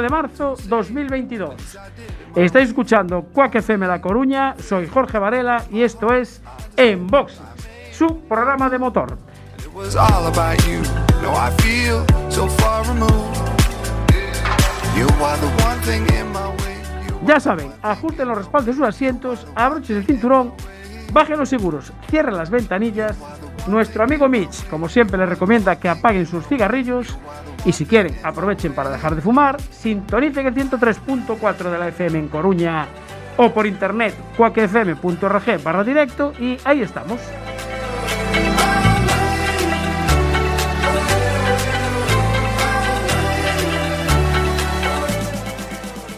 24 de marzo 2022. Estáis escuchando Cuac FM La Coruña. Soy Jorge Varela y esto es En Boxes, su programa de motor. Ya saben, ajusten los respaldos de sus asientos, abrochen el cinturón, bajen los seguros, cierren las ventanillas. Nuestro amigo Mitch, como siempre, les recomienda que apaguen sus cigarrillos y si quieren, aprovechen para dejar de fumar, sintonicen el 103.4 de la FM en Coruña o por internet cuacfm.org barra directo y ahí estamos.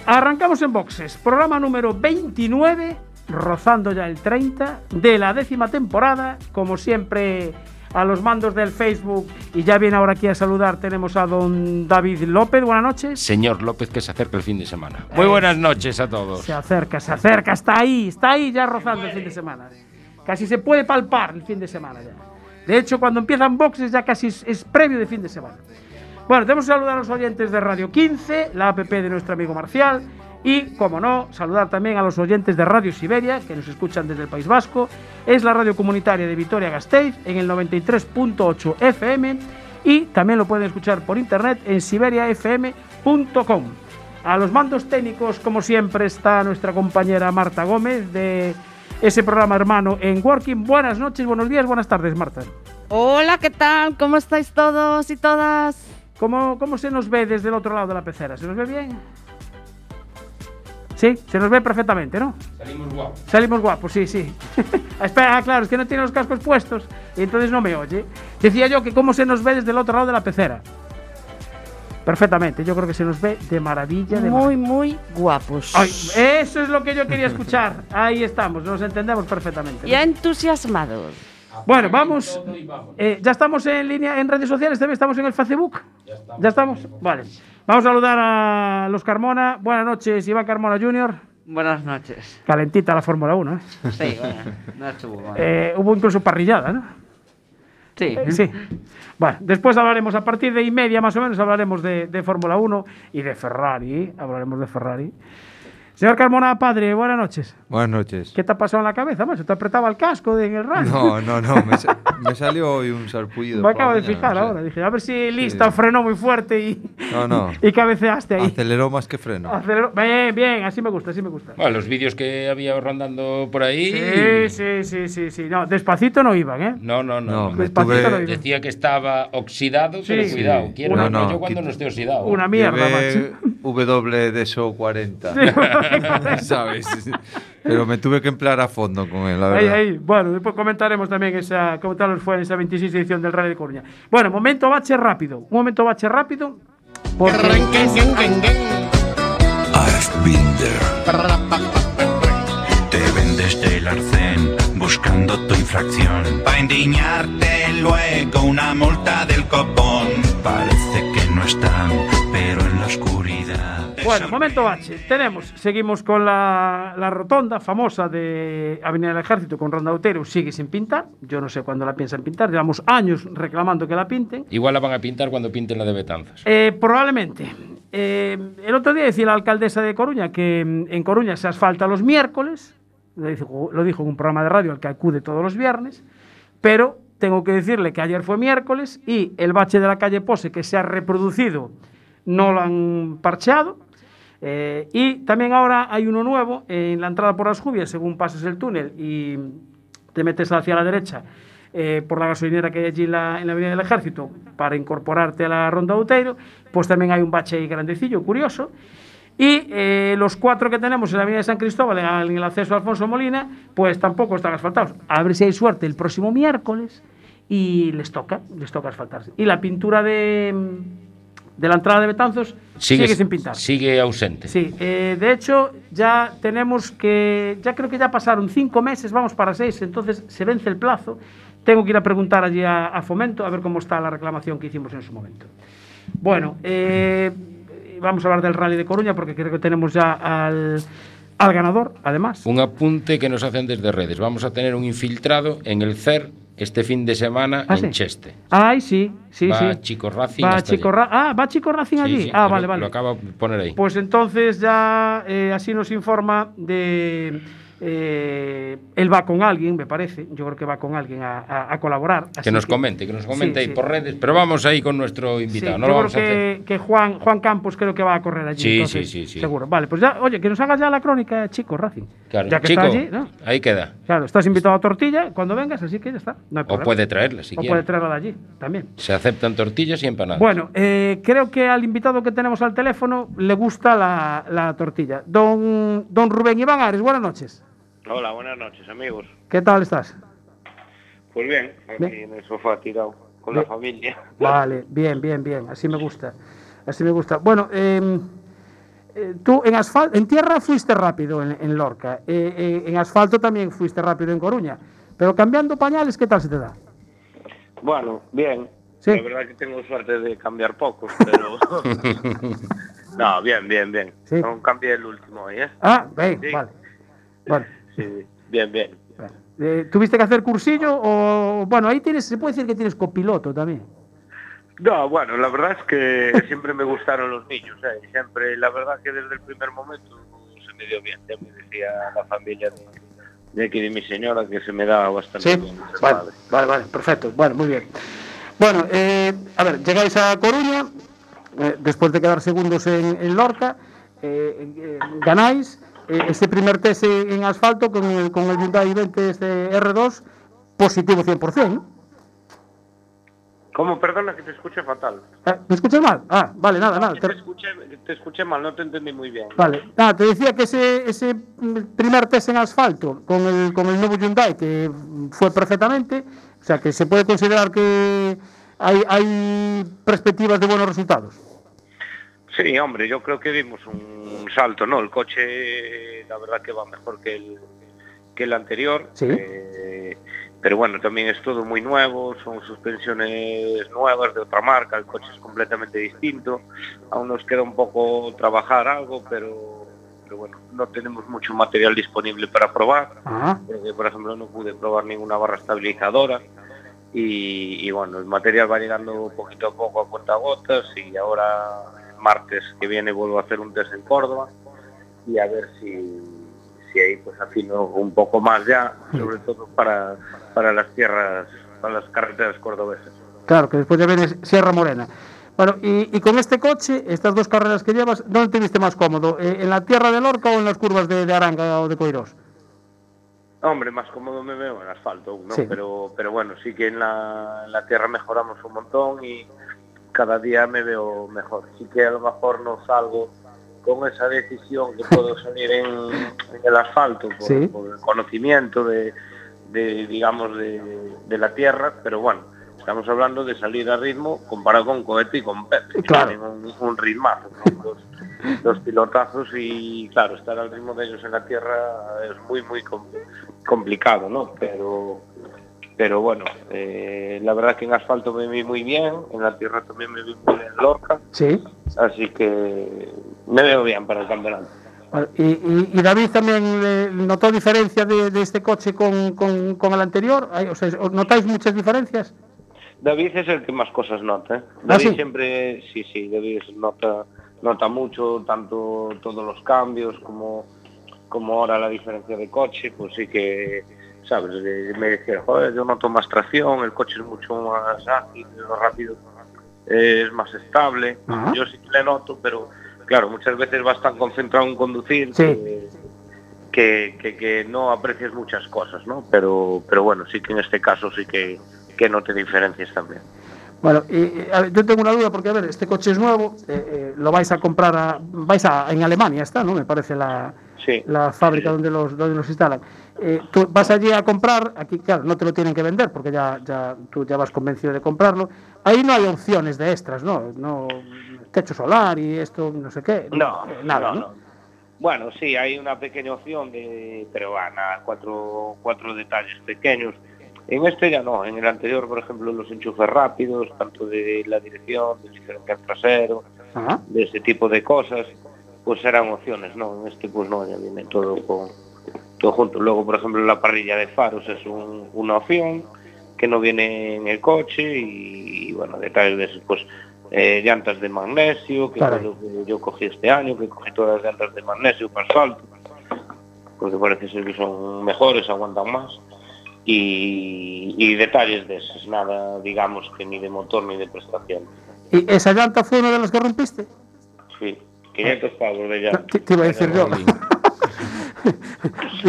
Arrancamos en boxes, programa número 29, rozando ya el 30 de la décima temporada, como siempre a los mandos del Facebook y ya viene ahora aquí a saludar tenemos a don David López, buenas noches. Señor López, que se acerca el fin de semana. Muy buenas noches a todos. Se acerca, se acerca, está ahí, está ahí ya rozando el fin de semana. Casi se puede palpar el fin de semana ya. De hecho, cuando empiezan boxes ya casi es, es previo de fin de semana. Bueno, tenemos que saludar a los oyentes de Radio 15, la app de nuestro amigo Marcial, y, como no, saludar también a los oyentes de Radio Siberia, que nos escuchan desde el País Vasco. Es la radio comunitaria de Vitoria-Gasteiz en el 93.8 FM y también lo pueden escuchar por internet en siberiafm.com. A los mandos técnicos, como siempre, está nuestra compañera Marta Gómez de ese programa hermano en Working. Buenas noches, buenos días, buenas tardes, Marta. Hola, ¿qué tal? ¿Cómo estáis todos y todas? ¿Cómo, ¿Cómo se nos ve desde el otro lado de la pecera? ¿Se nos ve bien? Sí, se nos ve perfectamente, ¿no? Salimos guapos. Salimos guapos, sí, sí. Espera, ah, claro, es que no tiene los cascos puestos y entonces no me oye. Decía yo que cómo se nos ve desde el otro lado de la pecera. Perfectamente, yo creo que se nos ve de maravilla. De Muy, muy guapos. Ay, eso es lo que yo quería escuchar. Ahí estamos, nos entendemos perfectamente. ¿no? Ya entusiasmados. Bueno, vamos. Eh, ya estamos en línea en redes sociales, también estamos en el Facebook. Ya estamos. Vale. Vamos a saludar a los Carmona. Buenas noches, Iván Carmona Jr. Buenas noches. Calentita la Fórmula 1. ¿eh? Sí, bueno, no estuvo mal. Eh, hubo incluso parrillada, ¿no? sí. Sí. Bueno, después hablaremos, a partir de y media más o menos, hablaremos de, de Fórmula 1 y de Ferrari. Hablaremos de Ferrari. Señor Carmona, padre, buenas noches. Buenas noches. ¿Qué te ha pasado en la cabeza, macho? ¿Te apretaba el casco de- en el radio? No, no, no, me, sa- me salió hoy un sarpullido. Me acabo de mañana, fijar no sé. ahora. Dije, a ver si lista frenó muy fuerte y, No, no. y cabeceaste ahí. Aceleró más que freno. Aceleró- Bien, bien, así me gusta, así me gusta. Bueno, los vídeos que había rondando por ahí. Sí, sí, sí, sí, sí. No, despacito no iban, ¿eh? No, no, no. No, Despacito tuve- no. Decía que estaba oxidado, pero Sí. cuidado. Sí. Quiero No, yo cuando no esté oxidado. Una mierda, Llevé macho. W de eso 40. ¿Sabes? Pero me tuve que emplear a fondo con él, la Ahí, verdad. ahí. Bueno, después comentaremos también esa, cómo tal fue en esa 26 edición del Rally de Coruña. Bueno, momento bache rápido. Un momento bache rápido. Porque I've been there. Te vendes del arcén buscando tu infracción. Pa' indignarte luego una multa del copón. Parece que no están, pero en la oscuridad Bueno, momento bache. Tenemos, seguimos con la, la rotonda famosa de Avenida del Ejército con Ronda Otero, sigue sin pintar. Yo no sé cuándo la piensan pintar, llevamos años reclamando que la pinten. Igual la van a pintar cuando pinten la de Betanzos. Eh, probablemente. Eh, el otro día decía la alcaldesa de Coruña que mm, en Coruña se asfalta los miércoles, lo dijo, lo dijo en un programa de radio al que acude todos los viernes, pero tengo que decirle que ayer fue miércoles y el bache de la calle Pose que se ha reproducido no lo han parcheado. Eh, y también ahora hay uno nuevo en la entrada por las Jubias, según pasas el túnel y te metes hacia la derecha eh, por la gasolinera que hay allí en la, en la Avenida del Ejército para incorporarte a la Ronda Outeiro, pues también hay un bache ahí grandecillo, curioso. Y eh, los cuatro que tenemos en la Avenida de San Cristóbal, en el acceso a Alfonso Molina, pues tampoco están asfaltados. A ver si hay suerte el próximo miércoles y les toca, les toca asfaltarse. Y la pintura de, de la entrada de Betanzos sigue, sin pintar. Sigue ausente. Sí, eh, de hecho ya tenemos que, ya creo que ya pasaron cinco meses, vamos para seis, entonces se vence el plazo. Tengo que ir a preguntar allí a, a Fomento a ver cómo está la reclamación que hicimos en su momento. Bueno, eh, vamos a hablar del Rally de Coruña porque creo que tenemos ya al, al ganador, además. Un apunte que nos hacen desde redes. Vamos a tener un infiltrado en el CER este fin de semana Ah, en sí. Cheste. Ay, sí, sí, Va sí. Chico Racing Va Chico. Ra- ah, va Chico Racing Sí, allí. sí, ah, lo- vale, vale. Lo acabo de poner ahí. Pues entonces ya eh, así nos informa de... eh, él va con alguien, me parece. Yo creo que va con alguien a, a- a colaborar. que nos comente, que nos comente Sí, ahí sí. por redes. Pero vamos ahí con nuestro Sí, invitado. yo no lo creo vamos a hacer. que, que Juan, Juan Campos creo que va a correr allí. Sí, entonces, sí, sí. Seguro. Vale, pues ya, oye, que nos hagas ya la crónica, chico, Racing. Claro. Ya que Chico, está allí, ¿no? ahí queda. Claro, estás invitado a tortilla cuando vengas, así que ya está. No hay O puede traerla si O quiere. puede traerla de allí también. Se aceptan tortillas y empanadas. Bueno, eh, creo que al invitado que tenemos al teléfono le gusta la, la tortilla. Don, don Rubén Iván Ares, buenas noches. Hola, buenas noches, amigos. ¿Qué tal estás? Pues bien, aquí Bien. en el sofá tirado con Bien. la familia. Vale, bien, bien, bien. Así me gusta. Así me gusta. Bueno, eh, eh, tú en asfalto, en tierra fuiste rápido en, en Lorca. Eh, eh, en asfalto también fuiste rápido en Coruña. Pero cambiando pañales, ¿qué tal se te da? Bueno, bien. Sí. La verdad que tengo suerte de cambiar pocos, pero... no, bien, bien, bien. Sí. No cambié el último hoy, ¿eh? Ah, bien, Sí. vale. Vale. Sí, bien, bien. Eh, ¿Tuviste que hacer cursillo o bueno, ahí tienes, se puede decir que tienes copiloto también? No, bueno, la verdad es que siempre me gustaron los niños, ¿eh? Siempre, la verdad que desde el primer momento se me dio bien. Ya me decía la familia de, de aquí de mi señora que se me daba bastante Sí, bien. vale, vale, vale, perfecto, bueno, muy bien. Bueno, eh, a ver, llegáis a Coruña, eh, después de quedar segundos en, en Lorca, eh, eh, ganáis eh, ese primer test en asfalto con el, con el Hyundai 20 este R2, positivo 100%, ¿no? ¿Cómo? Perdona que te escuché fatal. Eh, ¿Me escuchas mal? Ah, vale, nada, nada. Te escuché, te escuché mal, no te entendí muy bien. Vale, nada, te decía que ese, ese primer test en asfalto con el, con el nuevo Hyundai, que fue perfectamente, o sea, que se puede considerar que hay, hay perspectivas de buenos resultados. Sí, hombre, yo creo que dimos un salto, ¿no? El coche, la verdad que va mejor que el, que el anterior. Sí. eh, pero bueno, también es todo muy nuevo, son suspensiones nuevas de otra marca, el coche es completamente distinto. Aún nos queda un poco trabajar algo, pero, pero bueno, no tenemos mucho material disponible para probar. Eh, por ejemplo, no pude probar ninguna barra estabilizadora y, y, bueno, el material va llegando poquito a poco a cuentagotas y ahora martes que viene vuelvo a hacer un test en Córdoba y a ver si, si ahí pues afino un poco más ya, sobre todo para, para las tierras, para las carreteras cordobesas. claro, que después ya viene Sierra Morena. Bueno, y, y con este coche, estas dos carreras que llevas, ¿dónde te viste más cómodo? Eh, ¿En la tierra de Lorca o en las curvas de, de Aranga o de Coirós? Hombre, más cómodo me veo en asfalto, ¿no? Sí. Pero, pero bueno, sí que en la, en la tierra mejoramos un montón y cada día me veo mejor. Sí que a lo mejor no salgo con esa decisión que puedo salir en, en el asfalto por, Sí. por el conocimiento de, de, digamos, de, de la tierra, pero bueno, estamos hablando de salir a ritmo comparado con Cohete y con Pepe, Claro. un, un ritmazo, ¿no? Los- los pilotazos y claro, estar al ritmo de ellos en la tierra es muy muy com- complicado, ¿no? Pero pero bueno, eh, la verdad que en asfalto me vi muy bien, en la tierra también me vi muy bien en Lorca, Sí. así que Me veo bien para el campeonato. Y, y- y David también eh, notó diferencia de, de este coche con, con- con el anterior. Hay- O sea, ¿os ¿Notáis muchas diferencias? David es el que más cosas nota. ¿eh? ¿Ah, David sí? siempre, sí, sí, David nota, nota mucho, tanto todos los cambios como, como ahora la diferencia de coche, pues sí que, ¿sabes? Me decía, joder, yo noto más tracción, el coche es mucho más ágil, más rápido, eh, es más estable. Yo sí que le noto, pero claro, muchas veces vas tan concentrado en conducir Sí. que, que, que- que no aprecias muchas cosas, ¿no? Pero, pero bueno, sí que en este caso sí que, que note diferencias también. Bueno, y, a ver, yo tengo una duda porque, a ver, este coche es nuevo, eh, eh, lo vais a comprar, a- vais a, en Alemania está, ¿no? Me parece la, Sí. la fábrica donde los, donde los instalan. Eh, tú vas allí a comprar, aquí, claro, no te lo tienen que vender porque ya, ya tú ya vas convencido de comprarlo. Ahí no hay opciones de extras, ¿no? no techo solar y esto, no sé qué. No, eh, nada, no, ¿no? no. Bueno, sí, hay una pequeña opción de, pero va, nada, cuatro, cuatro detalles pequeños. En este ya no, en el anterior, por ejemplo, los enchufes rápidos, tanto de la dirección, del diferencial trasero, Ajá. de ese tipo de cosas, pues eran opciones, ¿no? En este pues no, ya viene todo con todo junto. Luego, por ejemplo, la parrilla de faros es un, una opción que no viene en el coche y, y bueno, detalles de eso, pues eh, llantas de magnesio, que claro. fue lo que yo cogí este año, que cogí todas las llantas de magnesio para asfalto, porque parece ser que son mejores, aguantan más. Y, y detalles de esos, nada, digamos que ni de motor ni de prestación. ¿Y esa llanta fue una de las que rompiste? Sí, 500 pavos de llanta. No, te, te iba a decir yo.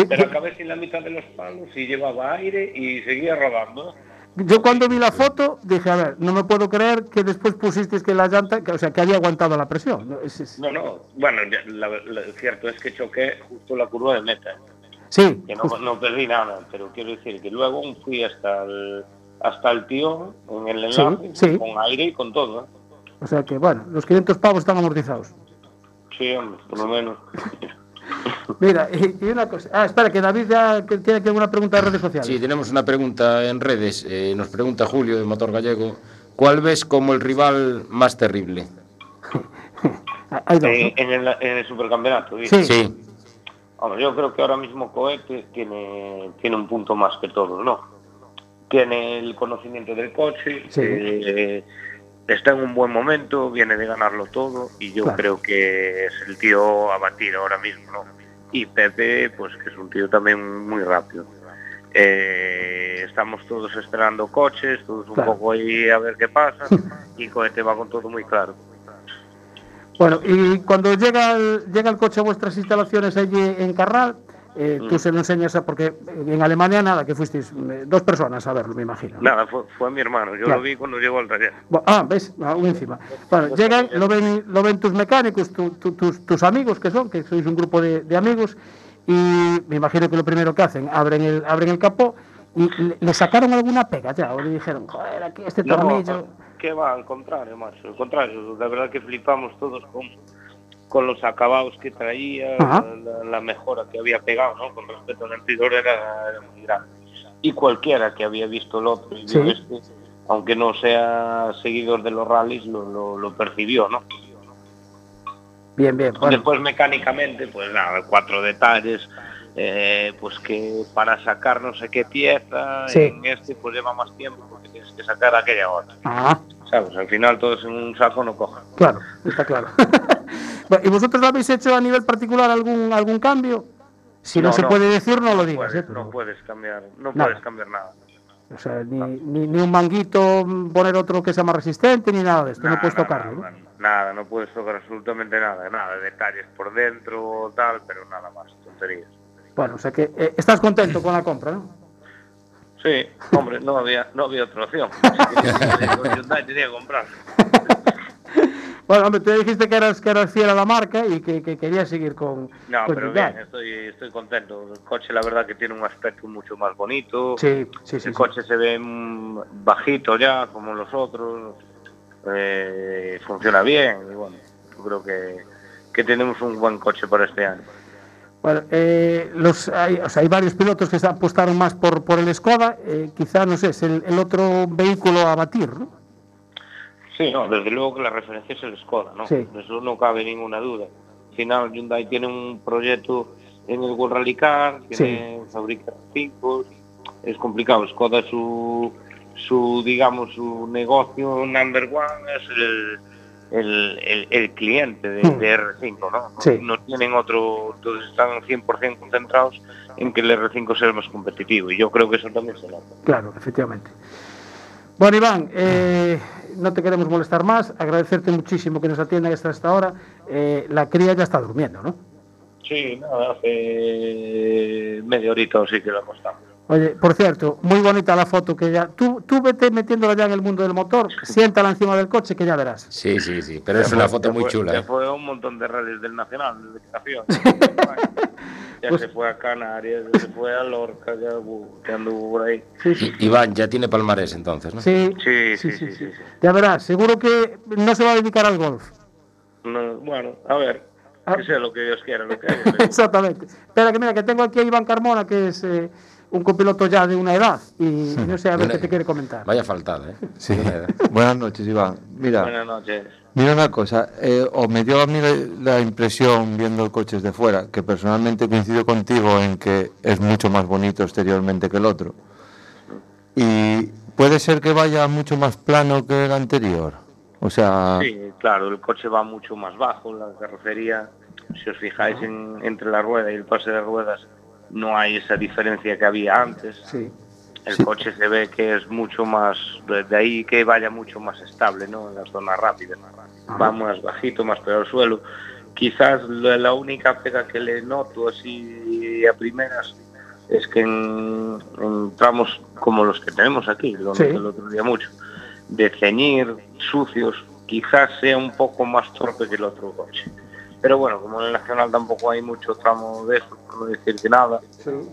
Pero acabé sin la mitad de los palos y llevaba aire y seguía rodando. Yo cuando vi la foto dije, a ver, no me puedo creer que después pusisteis que la llanta, que, o sea, que había aguantado la presión. ¿no? Es- es- No, no, bueno, la, la- cierto es que choqué justo la curva de meta, Sí, que no, no perdí nada, pero quiero decir que luego fui hasta el, hasta el tío en el Sí, enlace, sí. con aire y con todo. o sea que, bueno, los 500 pavos están amortizados. Sí, hombre, por lo menos. Mira, y, y una cosa. Ah, espera, que David ya que tiene aquí alguna pregunta de redes sociales. Sí, tenemos una pregunta en redes. Eh, nos pregunta Julio de Motor Gallego. ¿Cuál ves como el rival más terrible? Hay dos, ¿no? En, en el, en el supercampeonato, ¿viste? Sí. Sí, yo creo que ahora mismo Cohete tiene, tiene un punto más que todos, ¿no? Tiene el conocimiento del coche, Sí. eh, está en un buen momento, viene de ganarlo todo y yo Claro. creo que es el tío a batir ahora mismo, ¿no? Y Pepe, pues que es un tío también muy rápido. Eh, estamos todos esperando coches, todos un Claro. poco ahí a ver qué pasa y Cohete va con todo muy claro. Bueno, y cuando llega el, llega el coche a vuestras instalaciones allí en Carral, eh, tú Mm. se lo enseñas a, porque en Alemania nada, que fuisteis eh, dos personas a verlo, me imagino. ¿no? Nada, fue, fue mi hermano, yo Claro. lo vi cuando llegó al taller. Bu- Ah, ¿ves? Aún encima. Bueno, llegan, lo ven, lo ven tus mecánicos, tu- tu- tus, tus amigos que son, que sois un grupo de, de amigos, y me imagino que lo primero que hacen, abren el, abren el capó y le, le sacaron alguna pega ya, o le dijeron, joder, aquí este No, tornillo. que va, al contrario, macho, al contrario, la verdad que flipamos todos con, con los acabados que traía, la, la mejora que había pegado, ¿no? Con respecto al anterior era, era muy grande. Y cualquiera que había visto el otro y vio Sí. este, aunque no sea seguidor de los rallies, lo, lo, lo percibió, ¿no? Bien, bien. Bueno, Después mecánicamente, pues nada, cuatro detalles, eh, pues que para sacar no sé qué pieza, Sí. en este pues lleva más tiempo porque tienes que sacar aquella otra. ah, ¿Sabes? Al final todos en un saco no cojan. claro, está claro. ¿Y vosotros lo habéis hecho a nivel particular algún, algún cambio? Si no, No, se no. puede decir, no lo digas. puedes, ¿eh? No puedes cambiar, no Nada. puedes cambiar nada. O sea, ni, ni, ni un manguito, poner otro que sea más resistente, ni nada de esto. Nada, no puedes nada, tocarlo, ¿no? nada, Nada, no puedes tocar absolutamente nada, nada, detalles por dentro, tal, pero nada más, tonterías. Bueno, o sea que eh, estás contento con la compra, ¿no? Sí, hombre, no había, no había otra opción. Tenía que comprar. Bueno, hombre, tú dijiste que eras, que eras fiel a la marca y que, que querías seguir con. No, con pero bien, estoy, estoy contento. El coche, la verdad, que tiene un aspecto mucho más bonito. Sí, sí, sí. El sí. coche se ve mm, bajito ya, como los otros. Eh, funciona bien y bueno, yo creo que, que tenemos un buen coche para este año. Bueno, eh, los, hay, o sea, hay varios pilotos que se apostaron más por, por el Skoda. eh, quizá, no sé, es el, el otro vehículo a batir, ¿no? Sí, no, desde luego que la referencia es el Skoda, ¿no? Sí. Eso no cabe ninguna duda. Al final Hyundai tiene un proyecto en el World Rally Car, tiene fabrica cinco, es complicado. Skoda su su digamos su negocio number one es el el, el, el cliente de, Hmm. de R5, ¿no? No- Sí. No tienen otro, entonces están 100% concentrados en que el R5 sea el más competitivo y yo creo que eso también se nota. Claro, efectivamente. Bueno, Iván, eh, no te queremos molestar más. Agradecerte muchísimo que nos atiendan hasta esta hora. Eh, la cría ya está durmiendo, ¿no? Sí, nada, hace media horita o sí que lo acostamos. Oye, por cierto, muy bonita la foto que ya. Tú, tú vete metiéndola ya en el mundo del motor, siéntala encima del coche que ya verás. Sí, sí, sí, pero es una foto muy fue- chula. Ya ¿eh? fue un montón de rallies del Nacional, de estación. ya Pues- se fue a Canarias, ya se fue a Lorca, ya, ya anduvo por ahí. Sí, sí. Iván ya tiene palmarés entonces, ¿no? Sí, Sí, sí, sí, sí, sí, sí. sí, sí. Ya verás, seguro que no se va a dedicar al golf. No, bueno, a ver, Ah. que sea lo que Dios quiera, lo que haya. Exactamente. Espera, que mira, que tengo aquí a Iván Carmona, que es eh, un copiloto ya de una edad, y no sé a ver qué te quiere comentar. Vaya faltada, ¿eh? Sí. Buenas noches, Iván. Mira, Buenas noches. mira una cosa, eh, o me dio a mí la, la impresión viendo coches de fuera, que personalmente coincido contigo en que es mucho más bonito exteriormente que el otro. Y puede ser que vaya mucho más plano que el anterior. O sea, Sí, claro, el coche va mucho más bajo, la carrocería, si os fijáis en- entre la rueda y el pase de ruedas, no hay esa diferencia que había antes. Sí. El Sí. coche se ve que es mucho más, de ahí que vaya mucho más estable, ¿no? En las zonas rápidas. Va más bajito, más pegado al suelo. Quizás la, única pega que le noto así a primeras es que en, en tramos como los que tenemos aquí, lo Sí. el otro día mucho, de ceñir, sucios, quizás sea un poco más torpe que el otro coche. Pero bueno, como en el Nacional tampoco hay mucho tramo de eso, por no decir que nada,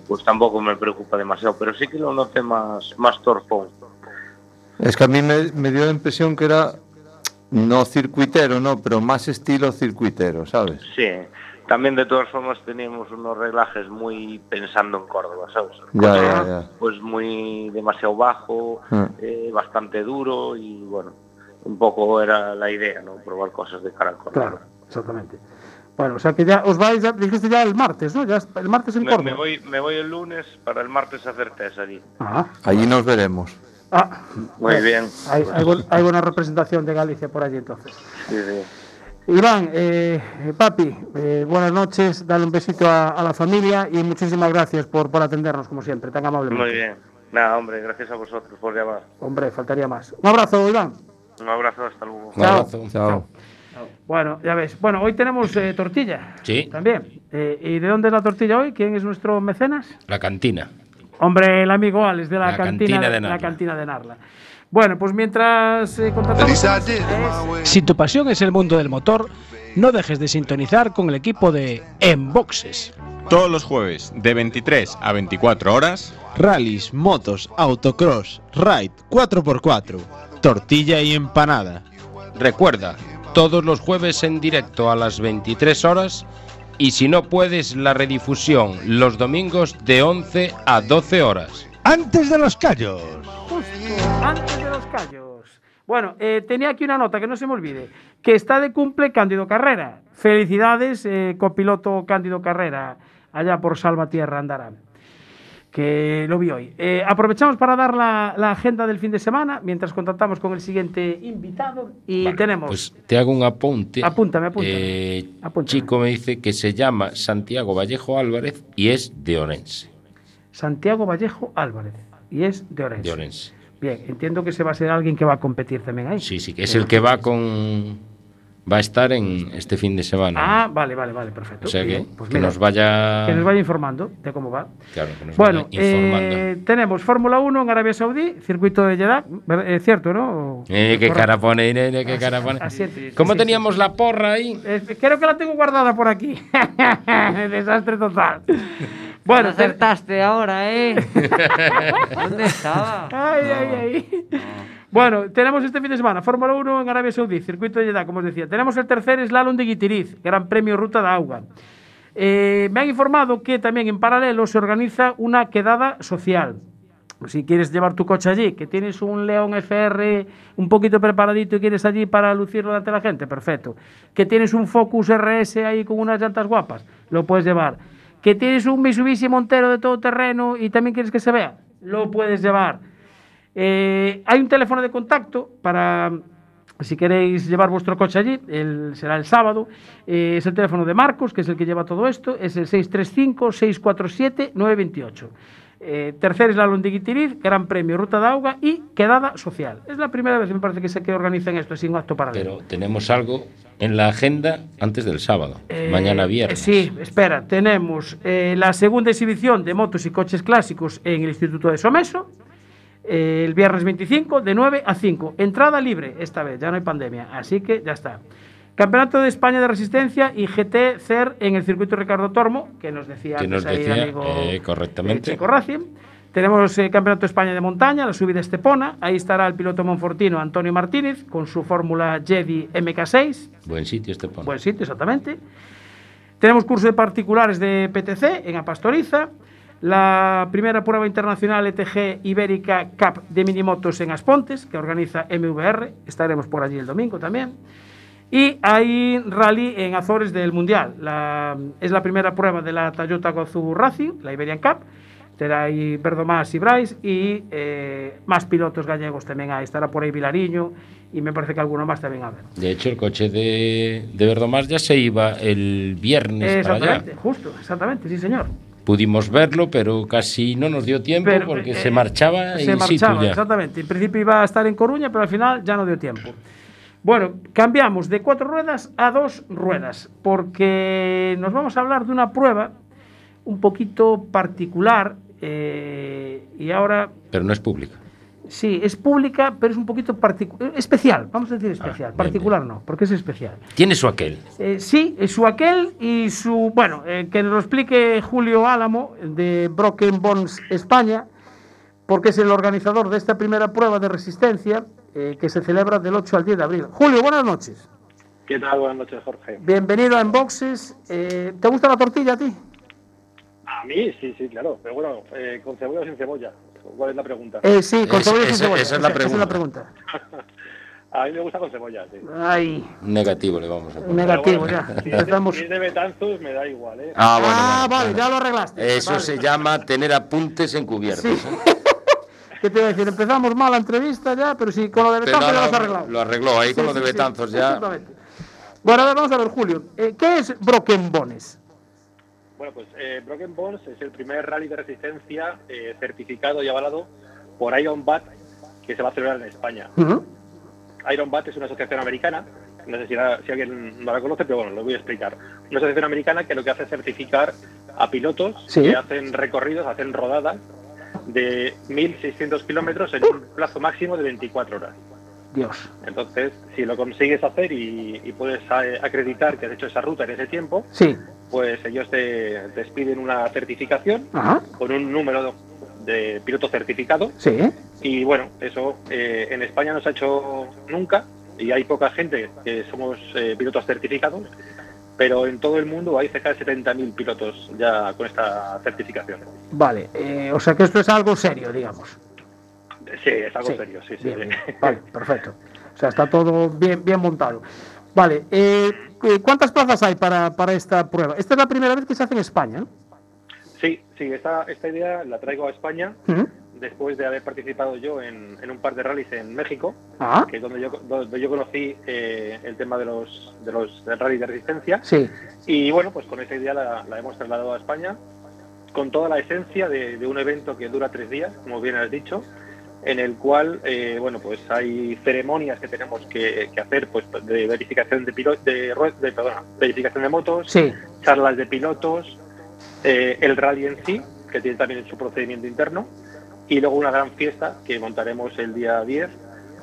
pues tampoco me preocupa demasiado, pero sí que lo noté más, más torpón. es que a mí me, me dio la impresión que era no circuitero, no, pero más estilo circuitero, ¿sabes? Sí, también de todas formas teníamos unos reglajes muy pensando en Córdoba, ¿sabes? Ya, coche, ya, ya. Pues muy demasiado bajo, Ah. eh, bastante duro y bueno, un poco era la idea, ¿no? Probar cosas de cara al Córdoba. Claro, exactamente. Bueno, o sea que ya os vais, ya, dijiste ya el martes, ¿no? Ya el martes en Me, Córdoba. me voy, me voy el lunes para el martes a hacer test allí. Ah, Allí nos veremos. ah, Muy bien. hay, hay buen- hay buena representación de Galicia por allí entonces. Sí, sí. Iván, eh, papi, eh, buenas noches, dale un besito a, a la familia y muchísimas gracias por, por atendernos como siempre, tan amablemente. Muy bien. Nada, hombre, gracias a vosotros por llamar. Hombre, faltaría más. Un abrazo, Iván. Un abrazo, hasta luego. Un Chao. abrazo. Chao. Bueno, ya ves. Bueno, hoy tenemos eh, tortilla. Sí. También. Eh, ¿Y de dónde es la tortilla hoy? ¿Quién es nuestro mecenas? La cantina. Hombre, el amigo Alex de la, La cantina, cantina de la Narla. cantina de Narla. Bueno, pues mientras eh, At contratamos... least I con did it ustedes- my way. Si tu pasión es el mundo del motor, no dejes de sintonizar con el equipo de Enboxes. Todos los jueves de 23 a 24 horas, Rallys, motos, autocross, ride 4x4, tortilla y empanada. Recuerda, todos los jueves en directo a las 23 horas y si no puedes la redifusión los domingos de 11 a 12 horas. Antes de los callos. Justo antes de los callos. Bueno, eh, tenía aquí una nota que no se me olvide, que está de cumple Cándido Carrera. Felicidades, eh, copiloto Cándido Carrera, allá por Salvatierra andará. Que lo vi hoy. Eh, aprovechamos para dar la, la agenda del fin de semana mientras contactamos con el siguiente invitado y tenemos Pues te hago un apunte. Apúntame, apúntame. Eh, Apúntame. Chico me dice que se llama Santiago Vallejo Álvarez y es de Orense. Santiago Vallejo Álvarez y es de Orense. De Orense. Bien, entiendo que se va a ser alguien que va a competir también ahí. Sí, sí, que es el que va con. Va a estar en este fin de semana. Ah, vale, vale, vale, perfecto. o sea que, pues que mira, nos vaya. que nos vaya informando de cómo va. Claro, que nos Bueno, vaya informando. eh, tenemos Fórmula 1 en Arabia Saudí, circuito de Jeddah. Eh, cierto, ¿no? Eh, qué cara pone, Irene, qué cara pone. ¿Cómo Sí, teníamos la porra ahí? Eh, creo que la tengo guardada por aquí. Desastre total. Bueno, No acertaste ahora, ¿eh? ¿Dónde estaba? Ay, ay, ay. Bueno, tenemos este fin de semana Fórmula 1 en Arabia Saudí, circuito de Jeddah, como os decía. Tenemos el tercer slalom de Guitiriz, Gran Premio Ruta de Auga. Eh, me han informado que también en paralelo se organiza una quedada social. si quieres llevar tu coche allí, que tienes un León FR un poquito preparadito y quieres allí para lucirlo ante la gente, perfecto. Que tienes un Focus RS ahí con unas llantas guapas, lo puedes llevar. Que tienes un Mitsubishi Montero de todo terreno y también quieres que se vea, lo puedes llevar. Eh, hay un teléfono de contacto para si queréis llevar vuestro coche allí, el, será el sábado. Eh, es el teléfono de Marcos, que es el que lleva todo esto, es el 635-647-928. Eh, tercer eslabón de Guitiriz, Gran Premio Ruta de Auga y Quedada Social. Es la primera vez, me parece, que se que organizan esto sin acto paralelo. Pero tenemos algo en la agenda antes del sábado, Eh, mañana viernes. Sí, espera, tenemos la segunda exhibición de motos y coches clásicos en el Instituto de Someso, eh, el viernes 25, de 9 a 5. Entrada libre esta vez, ya no hay pandemia, así que ya está. Campeonato de España de Resistencia y GT CER en el circuito Ricardo Tormo, que nos decía que nos ahí el decía amigo eh, correctamente. Checo Racing. Tenemos el Campeonato de España de Montaña, la subida Estepona. Ahí estará el piloto monfortino Antonio Martínez con su Fórmula Jedi MK6. Buen sitio este pone. Buen sitio, exactamente. Tenemos curso de particulares de PTC en Apastoriza. La primera prueba internacional ETG Ibérica Cup de minimotos en Aspontes, que organiza MVR. Estaremos por allí el domingo también. Y hay rally en Azores del Mundial. La- es la primera prueba de la Toyota Gazoo Racing, la Iberian Cup. Terá aí Verdomás e Brais e eh, máis pilotos gallegos tamén hai. Estará por aí Vilariño e me parece que alguno máis tamén haber. De hecho, el coche de, de Verdomás ya se iba el viernes para allá. Justo, exactamente, sí señor. Pudimos verlo, pero casi no nos dio tiempo Pero, porque eh, se marchaba Se in situ marchaba, ya. exactamente. En principio iba a estar en Coruña, pero al final ya no dio tiempo. Bueno, cambiamos de cuatro ruedas a dos ruedas, porque nos vamos a hablar de una prueba un poquito particular eh, y ahora Pero no es pública. Sí, es pública, pero es un poquito particular, especial, vamos a decir especial, bien, particular no, porque es especial. Tiene su aquel. Eh, sí, su aquel y su. Bueno, eh, que nos lo explique Julio Álamo de Broken Bones España, porque es el organizador de esta primera prueba de resistencia eh, que se celebra del 8 al 10 de abril. Julio, buenas noches. ¿Qué tal? Buenas noches, Jorge. Bienvenido a Enboxes. Eh, ¿Te gusta la tortilla a ti? A mí, sí, sí, claro. Pero bueno, eh, ¿con cebolla o sin cebolla? ¿Cuál es la pregunta? Eh, sí, con Es- cebolla y sin esa- cebolla. esa es la Esa la pregunta. pregunta. A mí me gusta con cebolla, sí. Ay, Negativo le vamos a poner. negativo ya. si, es de, Empezamos. si es de Betanzos, me da igual, ¿eh? Ah, bueno. Ah, bueno, vale, bueno. ya lo arreglaste. Eso Vale. se llama tener apuntes encubiertos. Sí. ¿eh? ¿Qué te iba a decir? Empezamos mal la entrevista ya, pero sí, con lo de Pero Betanzos ya lo has arreglado. lo arregló ahí con lo de sí, Betanzos ya. exactamente. Bueno, a ver, vamos a ver, Julio. eh, ¿Qué es Broken Bones? Bueno, pues eh, Broken Bones es el primer rally de resistencia eh, certificado y avalado por Iron Bat que se va a celebrar en España. Iron Bat es una asociación americana, no sé si, la- si alguien no la conoce, pero bueno, lo voy a explicar. Una asociación americana que lo que hace es certificar a pilotos Sí. que hacen recorridos, hacen rodadas de 1.600 kilómetros en un plazo máximo de 24 horas. Dios. Entonces, si lo consigues hacer y, y puedes eh, acreditar que has hecho esa ruta en ese tiempo, Sí. Pues ellos te, te piden una certificación Ajá. con un número de piloto certificado Sí. y bueno, eso eh, en España no se ha hecho nunca y hay poca gente que somos eh, pilotos certificados, pero en todo el mundo hay cerca de 70.000 pilotos ya con esta certificación. Vale. eh, o sea que esto es algo serio, digamos. Sí, es algo Sí, serio, sí, sí. Bien, sí. bien. Vale, perfecto. O sea, está todo bien, bien montado. Vale. eh, eh, ¿Cuántas plazas hay para, para esta prueba? Esta es la primera vez que se hace en España. Sí, sí, esta, esta idea la traigo a España después de haber participado yo en, en un par de rallies en México, Ah. que es donde yo, donde yo conocí eh, el tema de los, de los del rally de resistencia. Sí. Y bueno, pues con esa idea la, la hemos trasladado a España, con toda la esencia de, de un evento que dura tres días, como bien has dicho, en el cual, eh, bueno, pues hay ceremonias que tenemos que, que hacer, pues de verificación de, pilo- de, de, perdona, verificación de motos, Sí. charlas de pilotos, eh, el rally en sí, que tiene también su procedimiento interno, y luego una gran fiesta que montaremos el día 10,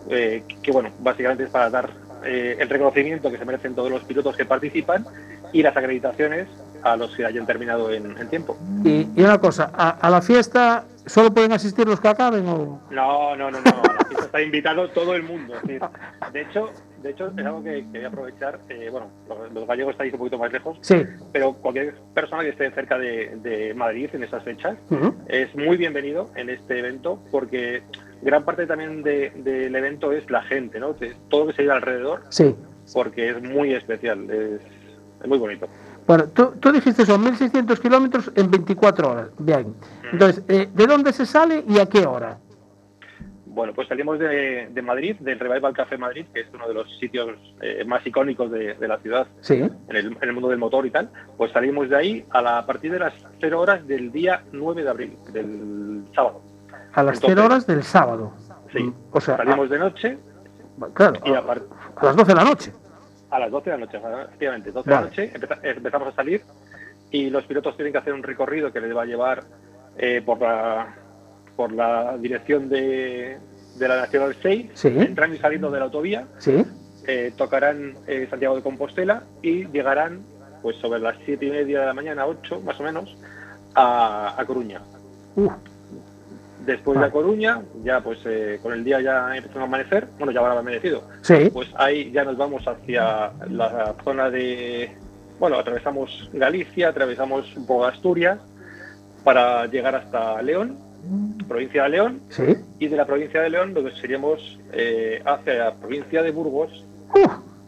eh, que bueno, básicamente es para dar eh, el reconocimiento que se merecen todos los pilotos que participan y las acreditaciones a los que hayan terminado en, en tiempo. Y, y una cosa, ¿a, a la fiesta solo pueden asistir los que acaben o...? No, no, no, no. A la Aquí está invitado todo el mundo. es decir, de hecho, de hecho es algo que quería aprovechar. eh, bueno, los, los gallegos estáis un poquito más lejos, Sí. pero cualquier persona que esté cerca de, de Madrid en esas fechas es muy bienvenido en este evento porque gran parte también de- del evento es la gente, ¿no? De todo lo que se lleva alrededor, Sí. porque es muy especial, es, es muy bonito. Bueno, tú, tú dijiste son 1.600 kilómetros en 24 horas. Bien. Entonces, eh, ¿de dónde se sale y a qué hora? Bueno, pues salimos de, de Madrid, del Revival Café Madrid, que es uno de los sitios eh, más icónicos de, de la ciudad Sí. en el, en el mundo del motor y tal. Pues salimos de ahí a, la, a partir de las 0 horas del día 9 de abril, del sábado. A las Entonces, 0 horas del sábado. Sí, O sea, salimos de noche claro, y a, par- a las 12 de la noche. A las 12 de la noche, efectivamente. 12 Vale. de la noche empeza- empezamos a salir y los pilotos tienen que hacer un recorrido que les va a llevar eh, por, la, por la dirección de, de la Nacional 6, Sí. entrando y saliendo de la autovía. Sí. eh, tocarán eh, Santiago de Compostela y llegarán pues sobre las siete y media de la mañana, 8 más o menos, a, a Coruña. Uh. Después de A Coruña, ya pues eh, con el día ya empezando a amanecer, bueno ya habrá amanecido, Sí. pues ahí ya nos vamos hacia la zona de, bueno, atravesamos Galicia, atravesamos un poco Asturias para llegar hasta León, provincia de León, Sí. y de la provincia de León nos iremos eh, hacia la provincia de Burgos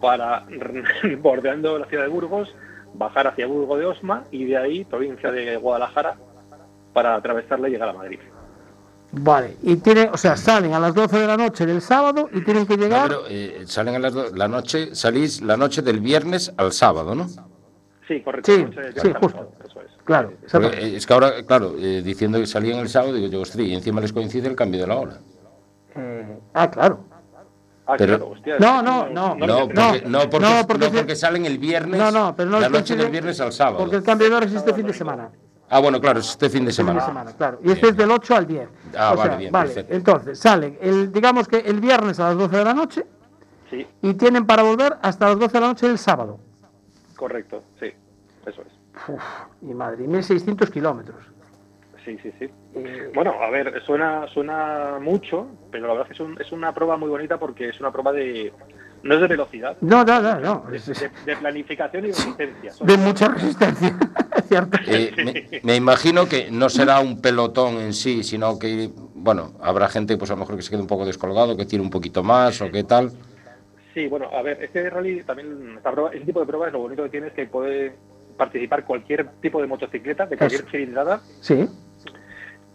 para, bordeando la ciudad de Burgos, bajar hacia Burgo de Osma y de ahí provincia de Guadalajara para atravesarla y llegar a Madrid. Vale. Y tiene, o sea, salen a las 12 de la noche del sábado y tienen que No, llegar. pero eh, salen a las do- la noche, salís la noche del viernes al sábado, ¿no? Sí, correcto. Sí, sí, justo. Eso es. Claro. Porque, eh, es que ahora, claro, eh, diciendo que salían el sábado, digo yo, ostras, y encima les coincide el cambio de la hora. Eh, ah, claro. Ah, Pero- claro, hostia, No, no, no. No, lo porque, no, porque, no, porque no, porque salen el viernes, No, no, pero no la noche coincide- del viernes al sábado. Porque el cambio de hora es este fin de semana. Ah, bueno, claro, es este fin de Fin semana. de semana, claro. Y este es del 8 al 10. Ah, O vale, sea, bien, vale. perfecto. Entonces, salen, el, digamos que el viernes a las 12 de la noche Sí, y tienen para volver hasta las 12 de la noche del sábado. correcto, sí, eso es. Uf, y madre, 1.600 kilómetros. Sí, sí, sí. Eh, Bueno, a ver, suena, suena mucho, pero la verdad es que es, un- es una prueba muy bonita porque es una prueba de... No es de velocidad, no, no, no, no. de, planificación y resistencia. de mucha resistencia, ¿cierto? Eh, me, me imagino que no será un pelotón en sí, sino que, bueno, habrá gente pues a lo mejor que se quede un poco descolgado, que tire un poquito más o qué tal. Sí, bueno, a ver, este rally también, esta prueba, este tipo de pruebas, lo bonito que tiene es que puede participar cualquier tipo de motocicleta, de cualquier cilindrada, Sí,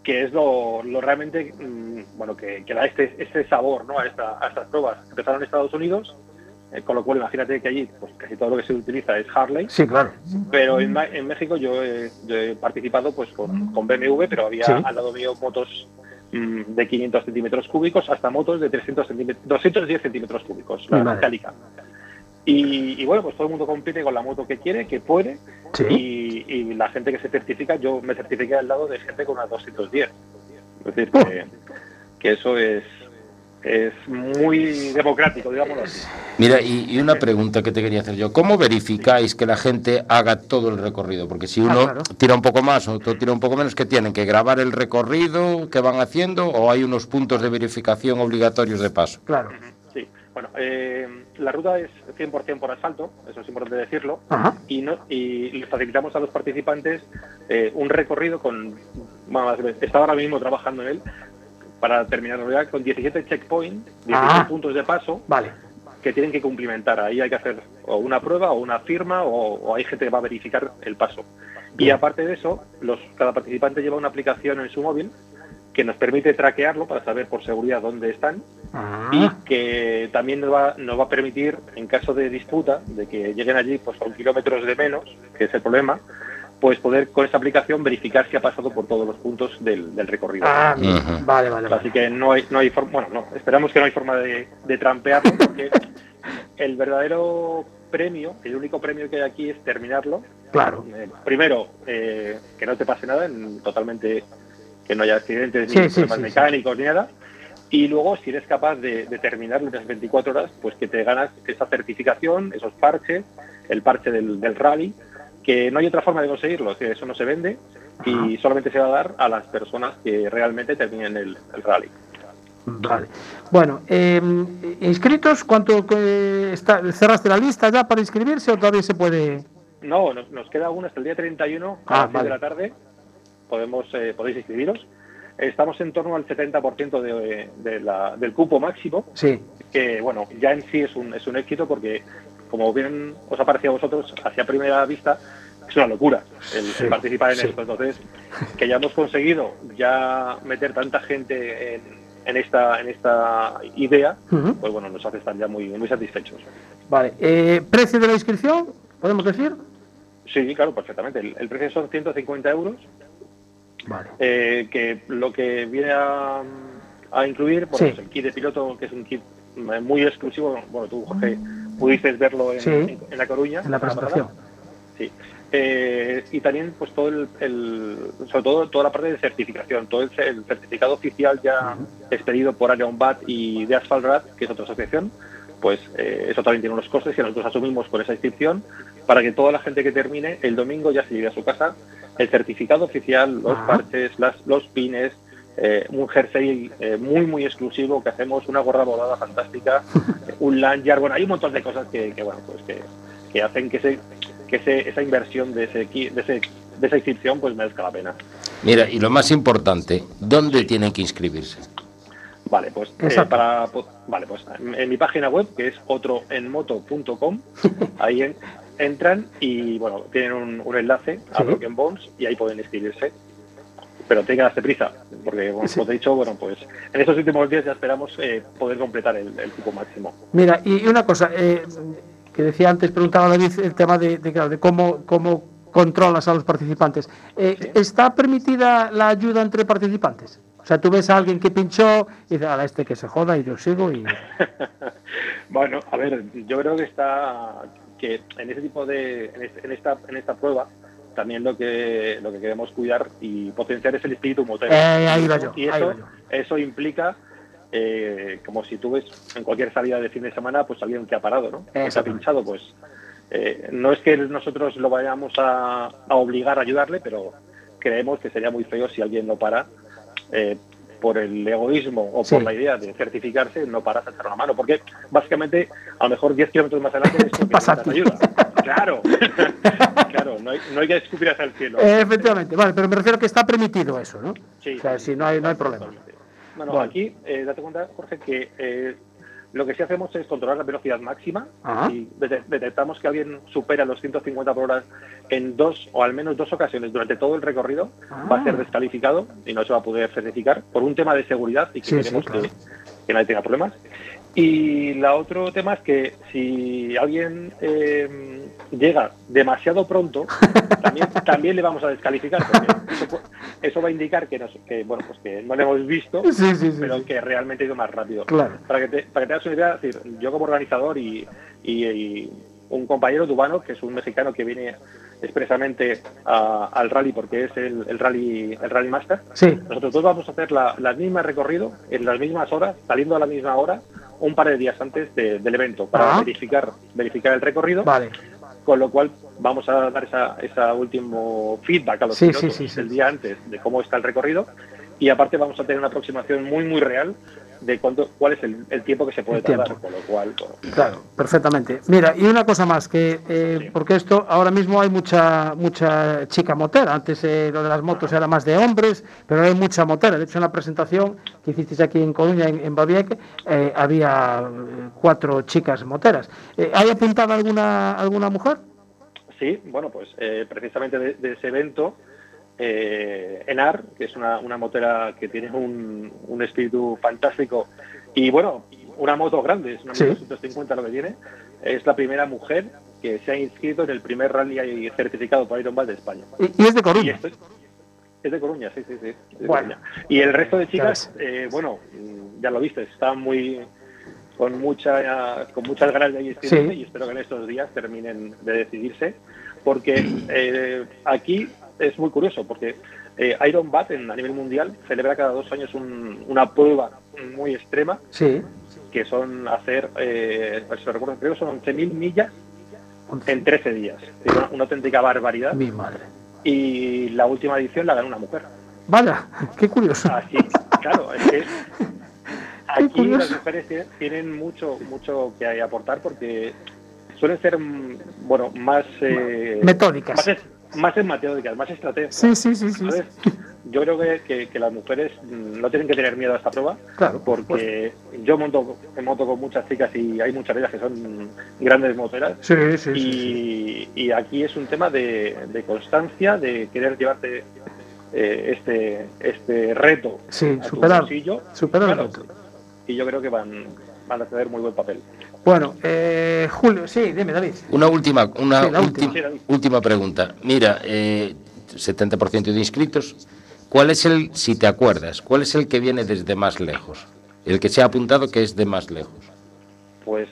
que es lo, lo realmente, mm, bueno, que, que da este, este sabor, ¿no? A, esta- a estas pruebas. Empezaron en Estados Unidos, eh, con lo cual imagínate que allí, pues casi todo lo que se utiliza es Harley, sí, claro. pero en, en México yo he, yo he participado pues con, con BMW, pero había Sí. al lado mío motos mm, de 500 centímetros cúbicos hasta motos de 300 centímetros, 210 centímetros cúbicos, la. Calica. Y, y bueno, pues todo el mundo compite con la moto que quiere, que puede, Sí. y, y la gente que se certifica, yo me certifiqué al lado de gente con una 210. Es decir, que, que eso es, es muy democrático, digámoslo así. Mira, y, y una pregunta que te quería hacer yo. ¿Cómo verificáis que la gente haga todo el recorrido? Porque si Ah, uno claro. tira un poco más o otro tira un poco menos, ¿qué tienen? ¿Que grabar el recorrido que van haciendo o hay unos puntos de verificación obligatorios de paso? Claro. Bueno, eh, la ruta es 100% por asfalto, eso es importante decirlo, Ajá. y, no, y facilitamos a los participantes eh, un recorrido con, bueno, está ahora mismo trabajando en él, para terminarlo ya, con 17 checkpoints, 17 Ah. puntos de paso Vale. que tienen que cumplimentar. Ahí hay que hacer o una prueba o una firma o, o hay gente que va a verificar el paso. Y aparte de eso, los, cada participante lleva una aplicación en su móvil que nos permite traquearlo para saber por seguridad dónde están y que también nos va, nos va a permitir, en caso de disputa, de que lleguen allí pues con kilómetros de menos, que es el problema, pues poder con esa aplicación verificar si ha pasado por todos los puntos del, del recorrido. ah, vale, vale, vale. Así que no hay, no hay forma, bueno, no, esperamos que no hay forma de, de trampearlo porque el verdadero premio, el único premio que hay aquí es terminarlo. Claro. Eh, primero, eh, que no te pase nada, en- totalmente, que no haya accidentes Sí, ni sí, problemas sí, mecánicos ni nada. Y luego, si eres capaz de, de terminarlo en esas 24 horas, pues que te ganas esa certificación, esos parches, el parche del, del rally, que no hay otra forma de conseguirlo, que eso no se vende y solamente se va a dar a las personas que realmente terminen el, el rally. Vale. Bueno, eh, inscritos, ¿cuánto eh, está, cerraste la lista ya para inscribirse o todavía se puede? No, nos, nos queda aún hasta el día 31 a Ah, las 6 vale. de la tarde. Podemos, eh, podéis inscribiros. Estamos en torno al 70% de, de la- del cupo máximo, Sí. que bueno, ya en sí es un, es un éxito porque, como bien os ha parecido a vosotros, hacia primera vista, es una locura el, participar en sí. esto. Entonces, que ya hemos conseguido ya meter tanta gente en, en esta, en esta idea, pues bueno, nos hace estar ya muy, muy satisfechos. Vale. Eh, ¿Precio de la inscripción? ¿Podemos decir? Sí, claro, perfectamente. El, el precio son 150 euros. Vale. eh, que lo que viene a, a incluir, bueno, Sí. pues el kit de piloto, que es un kit eh, muy exclusivo. Bueno, tú, Jorge, pudiste verlo en, Sí. en- en La Coruña. En la presentación. Sí. Eh, y también, pues todo el, el- sobre todo toda la parte de certificación, todo el, ce- el certificado oficial ya expedido por Iron Bat y de Asphalt que es otra asociación, pues eh, eso también tiene unos costes que nosotros asumimos por esa inscripción para que toda la gente que termine el domingo ya se lleve a su casa el certificado oficial, los Ajá. parches, las, los pines, eh, un jersey eh, muy muy exclusivo que hacemos, una gorra volada fantástica, un lanyard, bueno, hay un montón de cosas que, que, bueno, pues que, que hacen que ese que ese, esa inversión de ese, de ese de esa inscripción pues merezca la pena. Mira, y lo más importante, ¿dónde tienen que inscribirse? Vale, pues eh, para vale, pues en, en mi página web que es otroenmoto.com, ahí en- entran y bueno, tienen un, un enlace a Sí. Broken Bones y ahí pueden inscribirse. Pero tengan prisa, porque como te he dicho, bueno, pues en estos últimos días ya esperamos eh, poder completar el, el cupo máximo. Mira, y una cosa, eh, que decía antes, preguntaba David el tema de, de, claro, de cómo, cómo controlas a los participantes. Eh, ¿Está permitida la ayuda entre participantes? O sea, tú ves a alguien que pinchó y dices, a este que se joda y yo sigo y... Bueno, a ver, yo creo que está que en ese tipo de en, este- en esta en esta prueba también lo que lo que queremos cuidar y potenciar es el espíritu motero. Eh, ahí va yo, y ahí eso va yo. eso implica eh, como si tú ves en cualquier salida de fin de semana pues alguien que ha parado, ¿no? Que se ha pinchado, pues eh, no es que nosotros lo vayamos a, a obligar a ayudarle, pero creemos que sería muy feo si alguien no para por el egoísmo o Sí. por la idea de certificarse, no paras a echar una mano. Porque básicamente, a lo mejor 10 kilómetros más adelante, es porque ayuda. Claro, claro, no hay, no hay que escupir hacia el cielo. Eh, efectivamente, vale, pero me refiero que está permitido eso, ¿no? Sí, o sea, sí, si no hay, no hay problema. Bueno, aquí, eh, date cuenta, Jorge, que eh, lo que sí hacemos es controlar la velocidad máxima. Ajá. Si dete- detectamos que alguien supera los 150 por hora en dos o al menos dos ocasiones durante todo el recorrido, va a ser Ah. descalificado y no se va a poder certificar por un tema de seguridad y que Sí, sí, queremos claro. que, que nadie tenga problemas. Y la otro tema es que si alguien eh, llega demasiado pronto, también, también le vamos a descalificar, porque eso, eso va a indicar que, nos- que, bueno, pues que no le hemos visto, Sí, sí, sí, pero que realmente ha ido más rápido. Claro. Para que te, para que te hagas una idea, decir, yo como organizador y, y- y un compañero tubano, que es un mexicano que viene expresamente a- al rally porque es el, el rally el rally master, Sí. nosotros dos vamos a hacer la, la misma recorrido en las mismas horas, saliendo a la misma hora, un par de días antes de- del evento, para Ah. verificar, verificar el recorrido. Vale. Con lo cual vamos a dar esa, esa último feedback a los Sí, pilotos sí, sí, sí. el día antes de cómo está el recorrido y aparte vamos a tener una aproximación muy muy real de cuánto, cuál es el, el tiempo que se puede tardar, con lo cual bueno, Claro, perfectamente. Mira, y una cosa más, que eh, porque esto ahora mismo hay mucha mucha chica motera. Antes eh, lo de las motos era más de hombres, pero hay mucha motera. De hecho, en la presentación que hicisteis aquí en Coruña, en, en Babieque, eh, había eh, cuatro chicas moteras. Eh, ¿Hay apuntada alguna alguna mujer? Sí, bueno, pues eh, precisamente de, de ese evento, eh, Enar, que es una, una motera que tiene un, un espíritu fantástico y bueno, una moto grande, es una Sí. 1250 lo que tiene, es la primera mujer que se ha inscrito en el primer rally certificado por Iron Man de España. Y, y es de Coruña. esto es, es de Coruña, sí, sí, sí. Bueno. Coruña. Y el resto de chicas, eh, bueno, ya lo viste, están muy con mucha con muchas ganas de inscribirse Sí. y espero que en estos días terminen de decidirse, porque eh, aquí es muy curioso, porque eh, Iron Bat en, a nivel mundial celebra cada dos años un- una prueba muy extrema, Sí. que son hacer, eh, si recuerdo, creo que son 11.000 millas en 13 días. Una, una auténtica barbaridad. Mi madre. Y la última edición la ganó una mujer. Vaya, qué curioso. Así, claro, es que Aquí las mujeres tienen, tienen mucho mucho que aportar porque suelen ser mm, bueno más eh, Metódicas. más, más en metódicas, más estratégicas. Sí, sí, sí, sí. ¿sabes? Yo creo que, que- que las mujeres mm, no tienen que tener miedo a esta prueba Claro, porque yo monto, me moto con muchas chicas y hay muchas de ellas que son grandes moteras Sí, sí, y, sí, y aquí es un tema de, de constancia, de querer llevarte eh, este, este reto Sí, a tu superar. Superar el Claro, reto. Y yo creo que van, van a tener muy buen papel. Bueno, eh, Julio, sí, dime, David. Una última, una Sí, última. Sí, pregunta. Mira, eh, 70% de inscritos. ¿Cuál es el, si te acuerdas, cuál es el que viene desde más lejos? El que se ha apuntado que es de más lejos. Pues,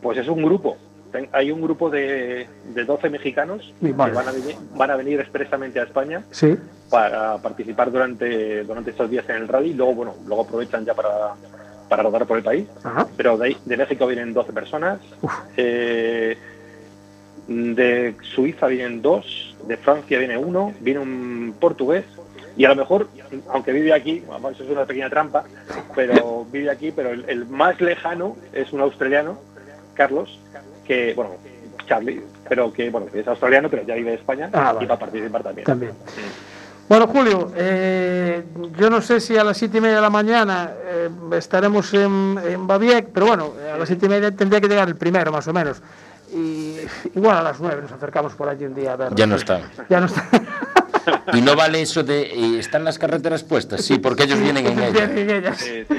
pues es un grupo. Ten- Hay un grupo de, de 12 mexicanos que van a, venir, van a venir expresamente a España Sí, para participar durante, durante estos días en el rally. Luego, bueno, luego aprovechan ya para, para rodar por el país. ajá. Pero de, de México vienen 12 personas. Eh, de Suiza vienen dos. De Francia viene uno. Viene un portugués. Y a lo mejor, aunque vive aquí, eso es una pequeña trampa, pero vive aquí, pero el, el más lejano es un australiano, Carlos, que, bueno, Charlie, pero que, bueno, que es australiano, pero ya vive en España Ah, vale. y va a participar también. También. Bueno, Julio, eh, yo no sé si a las siete y media de la mañana eh, estaremos en, en Baviec, pero bueno, a las siete y media tendría que llegar el primero, más o menos. Y igual a las nueve nos acercamos por allí un día a ver. Ya no está. Ya no está. Y no vale eso de eh, están las carreteras puestas, sí, porque ellos vienen en ellas. Vienen ellas. Eh, sí.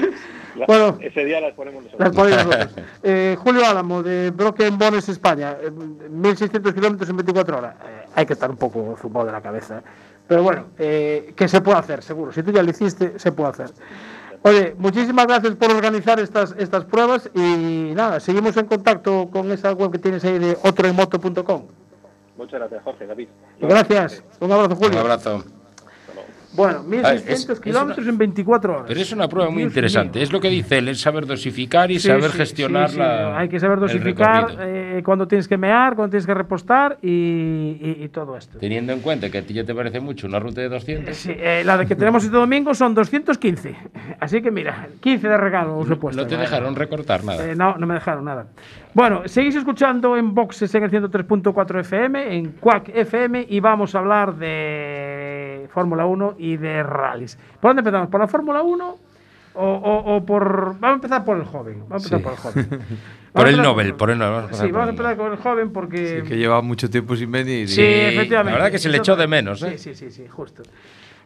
La- Bueno. ese día las ponemos nosotros. Las. Eh, Julio Álamo, de Broken Bones, España, eh, 1.600 kilómetros en 24 horas. Eh, hay que estar un poco zumbado de la cabeza. Pero bueno, eh, que se puede hacer, seguro. Si tú ya lo hiciste, se puede hacer. Oye, muchísimas gracias por organizar estas, estas pruebas y nada, seguimos en contacto con esa web que tienes ahí de otroemoto.com. Muchas gracias, Jorge, David. Gracias. Un abrazo, Julio. Un abrazo. Bueno, Ah, es- 1.600 es kilómetros en 24 horas. Pero es una prueba muy interesante. mío. Es lo que dice él, es saber dosificar y Sí, saber sí, gestionar sí, sí. la- Hay que saber dosificar eh, cuando tienes que mear, cuando tienes que repostar y, y- y todo esto. Teniendo en cuenta que a ti ya te parece mucho una ruta de 200. Sí, eh, la de que tenemos este domingo son 215. Así que mira, 15 de regalo os he puesto. No te dejaron recortar nada. Eh, no, no me dejaron nada. Bueno, seguís escuchando en Boxes en el 103.4 FM, en Quack FM, y vamos a hablar de Fórmula 1 y de rallies. ¿Por dónde empezamos? ¿Por la Fórmula 1 o, o- o por...? Vamos a empezar por el joven. Vamos a empezar Sí. por el joven. Por el Nobel, por el Nobel. Vamos a empezar Sí, vamos a empezar con el joven porque... que lleva mucho tiempo sin venir. Sí, efectivamente. la verdad que se le echó de menos, ¿eh? Sí, sí, sí, sí, justo.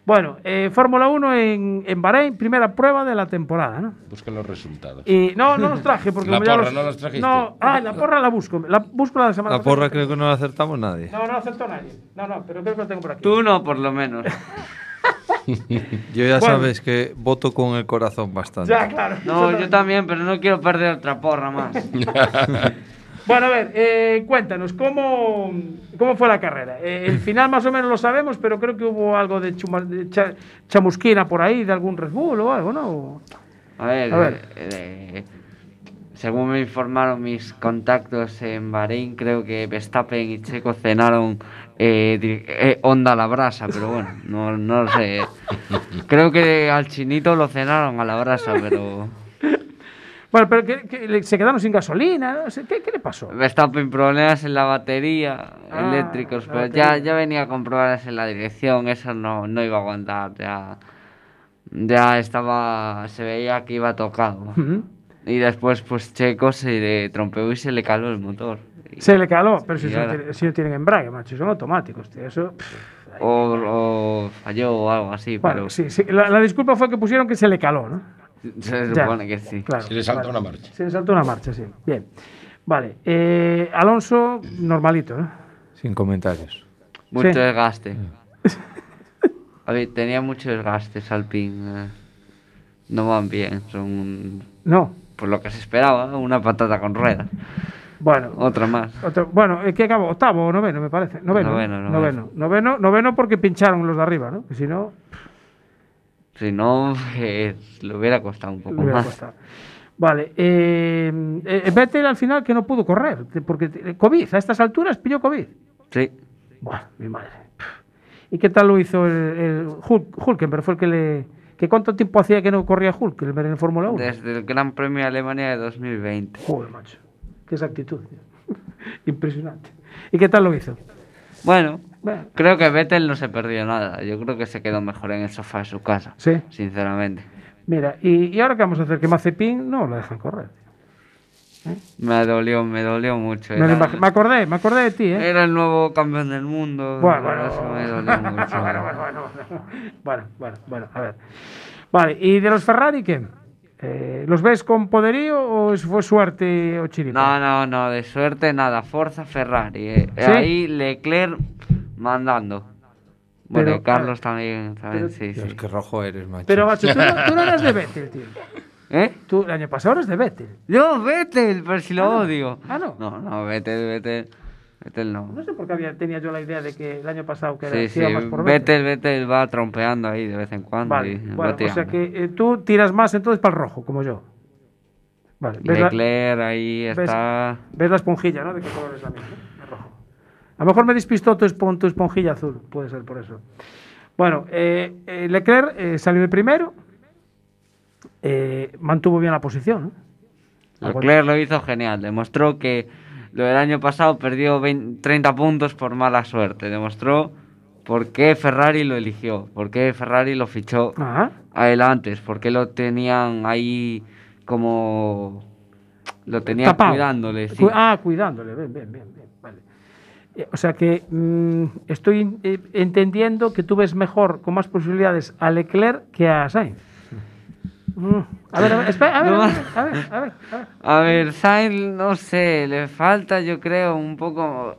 Bueno, eh, Fórmula 1 en, en Bahrein, primera prueba de la temporada, ¿no? Busca los resultados. Y no, no los traje porque La porra, los- ¿no los trajiste? No, ah, la porra la busco. La busco la semana La porra creo que no la acertamos nadie. No, no aceptó nadie. No, no, pero creo que lo tengo por aquí. Tú no, por lo menos. Yo ya Bueno. sabes que voto con el corazón bastante. Ya, claro. No, yo también, pero no quiero perder otra porra más. Bueno, a ver, eh, cuéntanos, ¿cómo, ¿cómo fue la carrera? Eh, el final más o menos lo sabemos, pero creo que hubo algo de, chuma- de cha- chamusquina por ahí, de algún Red Bull o algo, ¿no? A ver, A ver. eh, según me informaron mis contactos en Bahrein, creo que Verstappen y Checo cenaron Honda a la brasa, pero bueno, no, no lo sé. Creo que al chinito lo cenaron a la brasa, pero Bueno, pero que, se quedaron sin gasolina, no ¿qué, qué le pasó? Verstappen problemas en la batería, Ah, eléctricos, la pero batería. ya, ya venía con problemas en la dirección, eso no, no iba a aguantar, ya, ya estaba, se veía que iba tocado. Ujú. Y después, pues Checo se le trompeó y se le caló el motor. Se le caló, pero si, no ahora- tiene- si no tienen embrague, macho, son automáticos, tío. Eso, pff, o, o falló o algo así, bueno, pero sí, sí, la, la disculpa fue que pusieron que se le caló, ¿no? se Ya, supone que sí. Claro, Se le saltó vale. una marcha. Se le saltó una marcha, sí. Bien. Vale. eh, Alonso, normalito, ¿no? Sin comentarios. Mucho Sí. desgaste. A ver, tenía mucho desgaste Alpine. eh, no van bien, son No. por lo que se esperaba, una patata con ruedas. Bueno. Otra más. Otro- bueno, eh, ¿qué acabó? Octavo o noveno, me parece. Noveno. Noveno, ¿no? noveno. noveno. Noveno, noveno porque pincharon los de arriba, ¿no? Que si no, Si no, eh, le hubiera costado un poco más. costado. Vale. Eh, eh, Vettel al final que no pudo correr, porque te- COVID, a estas alturas pilló COVID. Sí. Buah, mi madre. ¿Y qué tal lo hizo el, el Hul- Hulkenberg? Fue el que le, ¿Que cuánto tiempo hacía que no corría Hulk en Fórmula 1? Desde el Gran Premio de Alemania de 2020. Joder, macho. Qué exactitud. Impresionante. ¿Y qué tal lo hizo? Bueno, Bueno. creo que Vettel no se perdió nada. Yo creo que se quedó mejor en el sofá de su casa. Sí. Sinceramente. Mira, ¿y, y ahora qué vamos a hacer? Que Mazepin no lo dejan correr. Me dolió, me dolió mucho. Me, Era, acordé, me acordé de ti, ¿eh? era el nuevo campeón del mundo. Bueno, bueno. eso me dolió mucho. bueno, bueno, bueno, bueno, bueno, bueno, a ver. Vale, ¿y de los Ferrari qué? Eh, ¿Los ves con poderío o fue suerte o chiripa? No, no, no, de suerte nada. Forza Ferrari. eh. ¿Sí? Ahí Leclerc mandando. Bueno, Pero, Carlos también, también sí, sí. Dios, qué rojo eres, macho. Pero, macho, tú no, tú no eras de Vettel, tío. ¿Eh? Tú el año pasado eras de Vettel. Yo, Vettel, pero si lo Ah, no. odio. Ah, no. No, no, Vettel, Vettel. Vettel no. No sé por qué había, tenía yo la idea de que el año pasado que era, Sí, que sí, iba más por Vettel. Vettel, Vettel va trompeando ahí de vez en cuando. Vale, y bueno, o sea tirando. que eh, tú tiras más entonces para el rojo, como yo. Vale, ves la, Leclerc ahí ves- está. ves la esponjilla, ¿no? ¿De qué color es la mía? A lo mejor me despistó tu, espon- tu esponjilla azul, puede ser por eso. Bueno, eh, eh, Leclerc eh, salió de primero, eh, mantuvo bien la posición. ¿no? Leclerc lo hizo genial. Demostró que lo del año pasado perdió 20 30 puntos por mala suerte. Demostró por qué Ferrari lo eligió, por qué Ferrari lo fichó Ajá. a él antes, por qué lo tenían ahí como. Lo tenían Tapado. cuidándole. sí. Ah, cuidándole, bien, bien, bien. bien, vale. O sea que mm, estoy eh, entendiendo que tú ves mejor, con más posibilidades, a Leclerc que a Sainz. Mm, A ver, a ver, espera, a ver, No a ver, a ver, a ver, a ver. A ver, Sainz, no sé, le falta, yo creo, un poco.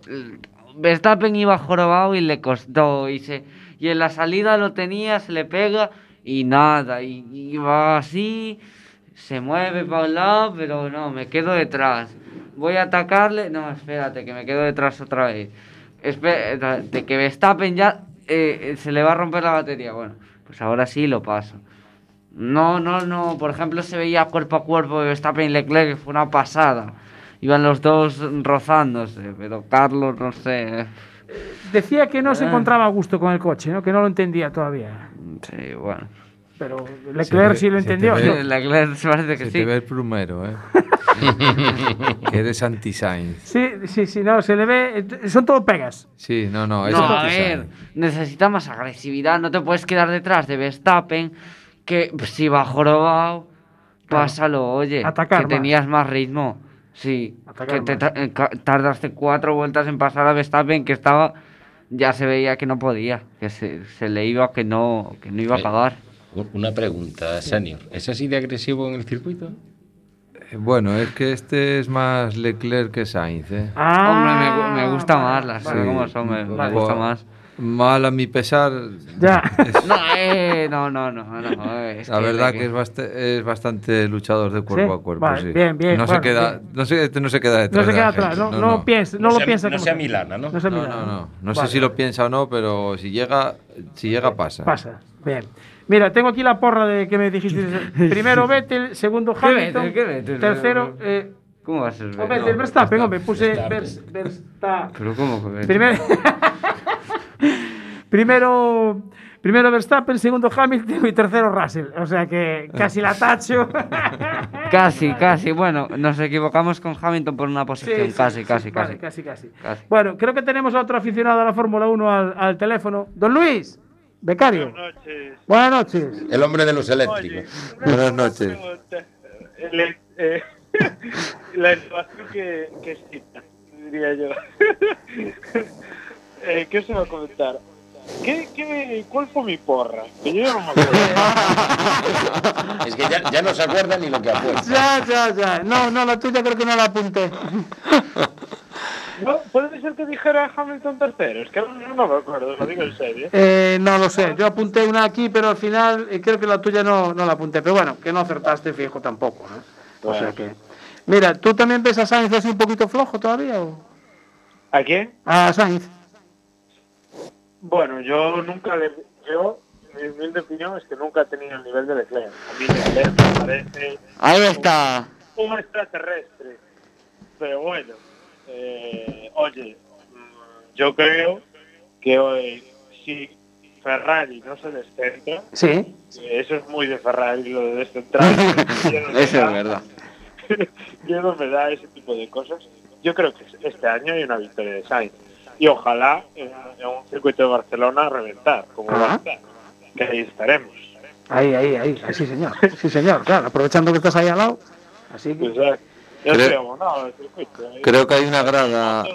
Verstappen iba jorobado y le costó. Y, se... y en la salida lo tenía, se le pega y nada. Y, y va así, se mueve para un lado, pero no, me quedo detrás. Voy a atacarle. No, espérate, que me quedo detrás otra vez. Espérate, que Verstappen ya eh, se le va a romper la batería. Bueno, pues ahora sí lo paso. No, no, no. Por ejemplo, se veía cuerpo a cuerpo de Verstappen y Leclerc, que fue una pasada. Iban los dos rozándose, pero Carlos, no sé. Decía que no se Ah. encontraba a gusto con el coche, ¿no? que no lo entendía todavía. Sí, bueno. Pero Leclerc sí lo se te entendió. ve- ¿no? Leclerc se parece que Se sí. te ve el plumero, ¿eh? que eres anti-Sainz. Sí, sí, sí, no, se le ve. Son todo pegas. Sí, no, no, es No, a ver, necesita más agresividad. No te puedes quedar detrás de Verstappen, que si va jorobado, Claro. pásalo, oye. Atacar que más. tenías más ritmo. Sí, Atacar que te más. eh, tardaste cuatro vueltas en pasar a Verstappen, que estaba. Ya se veía que no podía, que se, se le iba que no, que no iba a pagar. Una pregunta, Senior. ¿Es así de agresivo en el circuito? Bueno, es que este es más Leclerc que Sainz, ¿eh? Ah, Hombre, me, me gusta más las vale. como son, me, gusta más. Mal a mi pesar. Ya. No, eh, no, no, no, no, es La verdad le- que es, bast- es bastante luchador de cuerpo ¿Sí? a cuerpo, Vale, sí. bien, bien, No se bueno, queda, bien. no se, este no se queda detrás. No se queda atrás, no, no, piensa, no, lo sea- piensa no como sea. Milana, ¿no? No sea No, Milana. no, no. No Vale. sé si lo piensa o no, pero si llega, si llega pasa. Pasa. Bien. Mira, tengo aquí la porra de que me dijiste. Primero Vettel, segundo ¿Qué Hamilton, Vettel? ¿Qué Vettel? tercero. Eh, ¿Cómo va a ser? Vettel, Verstappen, hombre, puse Verstappen. Vers- Verstappen. Pero cómo que Vettel? Primero, primero, primero Verstappen, segundo Hamilton y tercero Russell. O sea que casi la tacho. Casi, casi. Bueno, nos equivocamos con Hamilton por una Sí, posición. sí, casi, sí, casi, vale, casi, casi, casi. Bueno, creo que tenemos a otro aficionado a la Fórmula 1 al, al teléfono. Don Luis, becario. Buenas noches. Buenas noches. El hombre de los eléctricos. Buenas noches. Le- eh, la innovación que, que diría yo. eh, ¿Qué os iba a comentar? ¿Qué, qué, ¿Cuál fue mi porra? Que yo ya no me acuerdo. Es que ya, ya no se acuerda ni lo que apuesta. Ya, ya, ya. No, no, la tuya creo que no la apunté. No, ¿Puede ser que dijera Hamilton tercero? Es que no, no me acuerdo, lo digo en serio. Eh, no lo sé. Yo apunté una aquí, pero al final eh, creo que la tuya no, no la apunté. Pero bueno, que no acertaste fijo tampoco, ¿no? O sea que. Mira, ¿tú también ves a Sainz así un poquito flojo todavía? O? ¿A quién? A Sainz. Bueno, yo nunca le... Yo, mi humilde opinión es que nunca he tenido el nivel de Leclerc. A mí Leclerc me parece Ahí está. un extraterrestre. Pero bueno, eh, oye, mm, yo creo que hoy, si Ferrari no se descentra. Sí. Eso es muy de Ferrari, lo de descentrar. Eso es verdad. Yo no me da ese tipo de cosas. Yo creo que este año hay una victoria de Sainz. Y ojalá en, en un circuito de Barcelona reventar, como va a estar. Que ahí estaremos. Ahí, ahí, ahí, sí señor, sí señor, claro, aprovechando que estás ahí al lado, así que... Yo Creo- estoy abonado al circuito. ¿eh? Creo que hay una grada.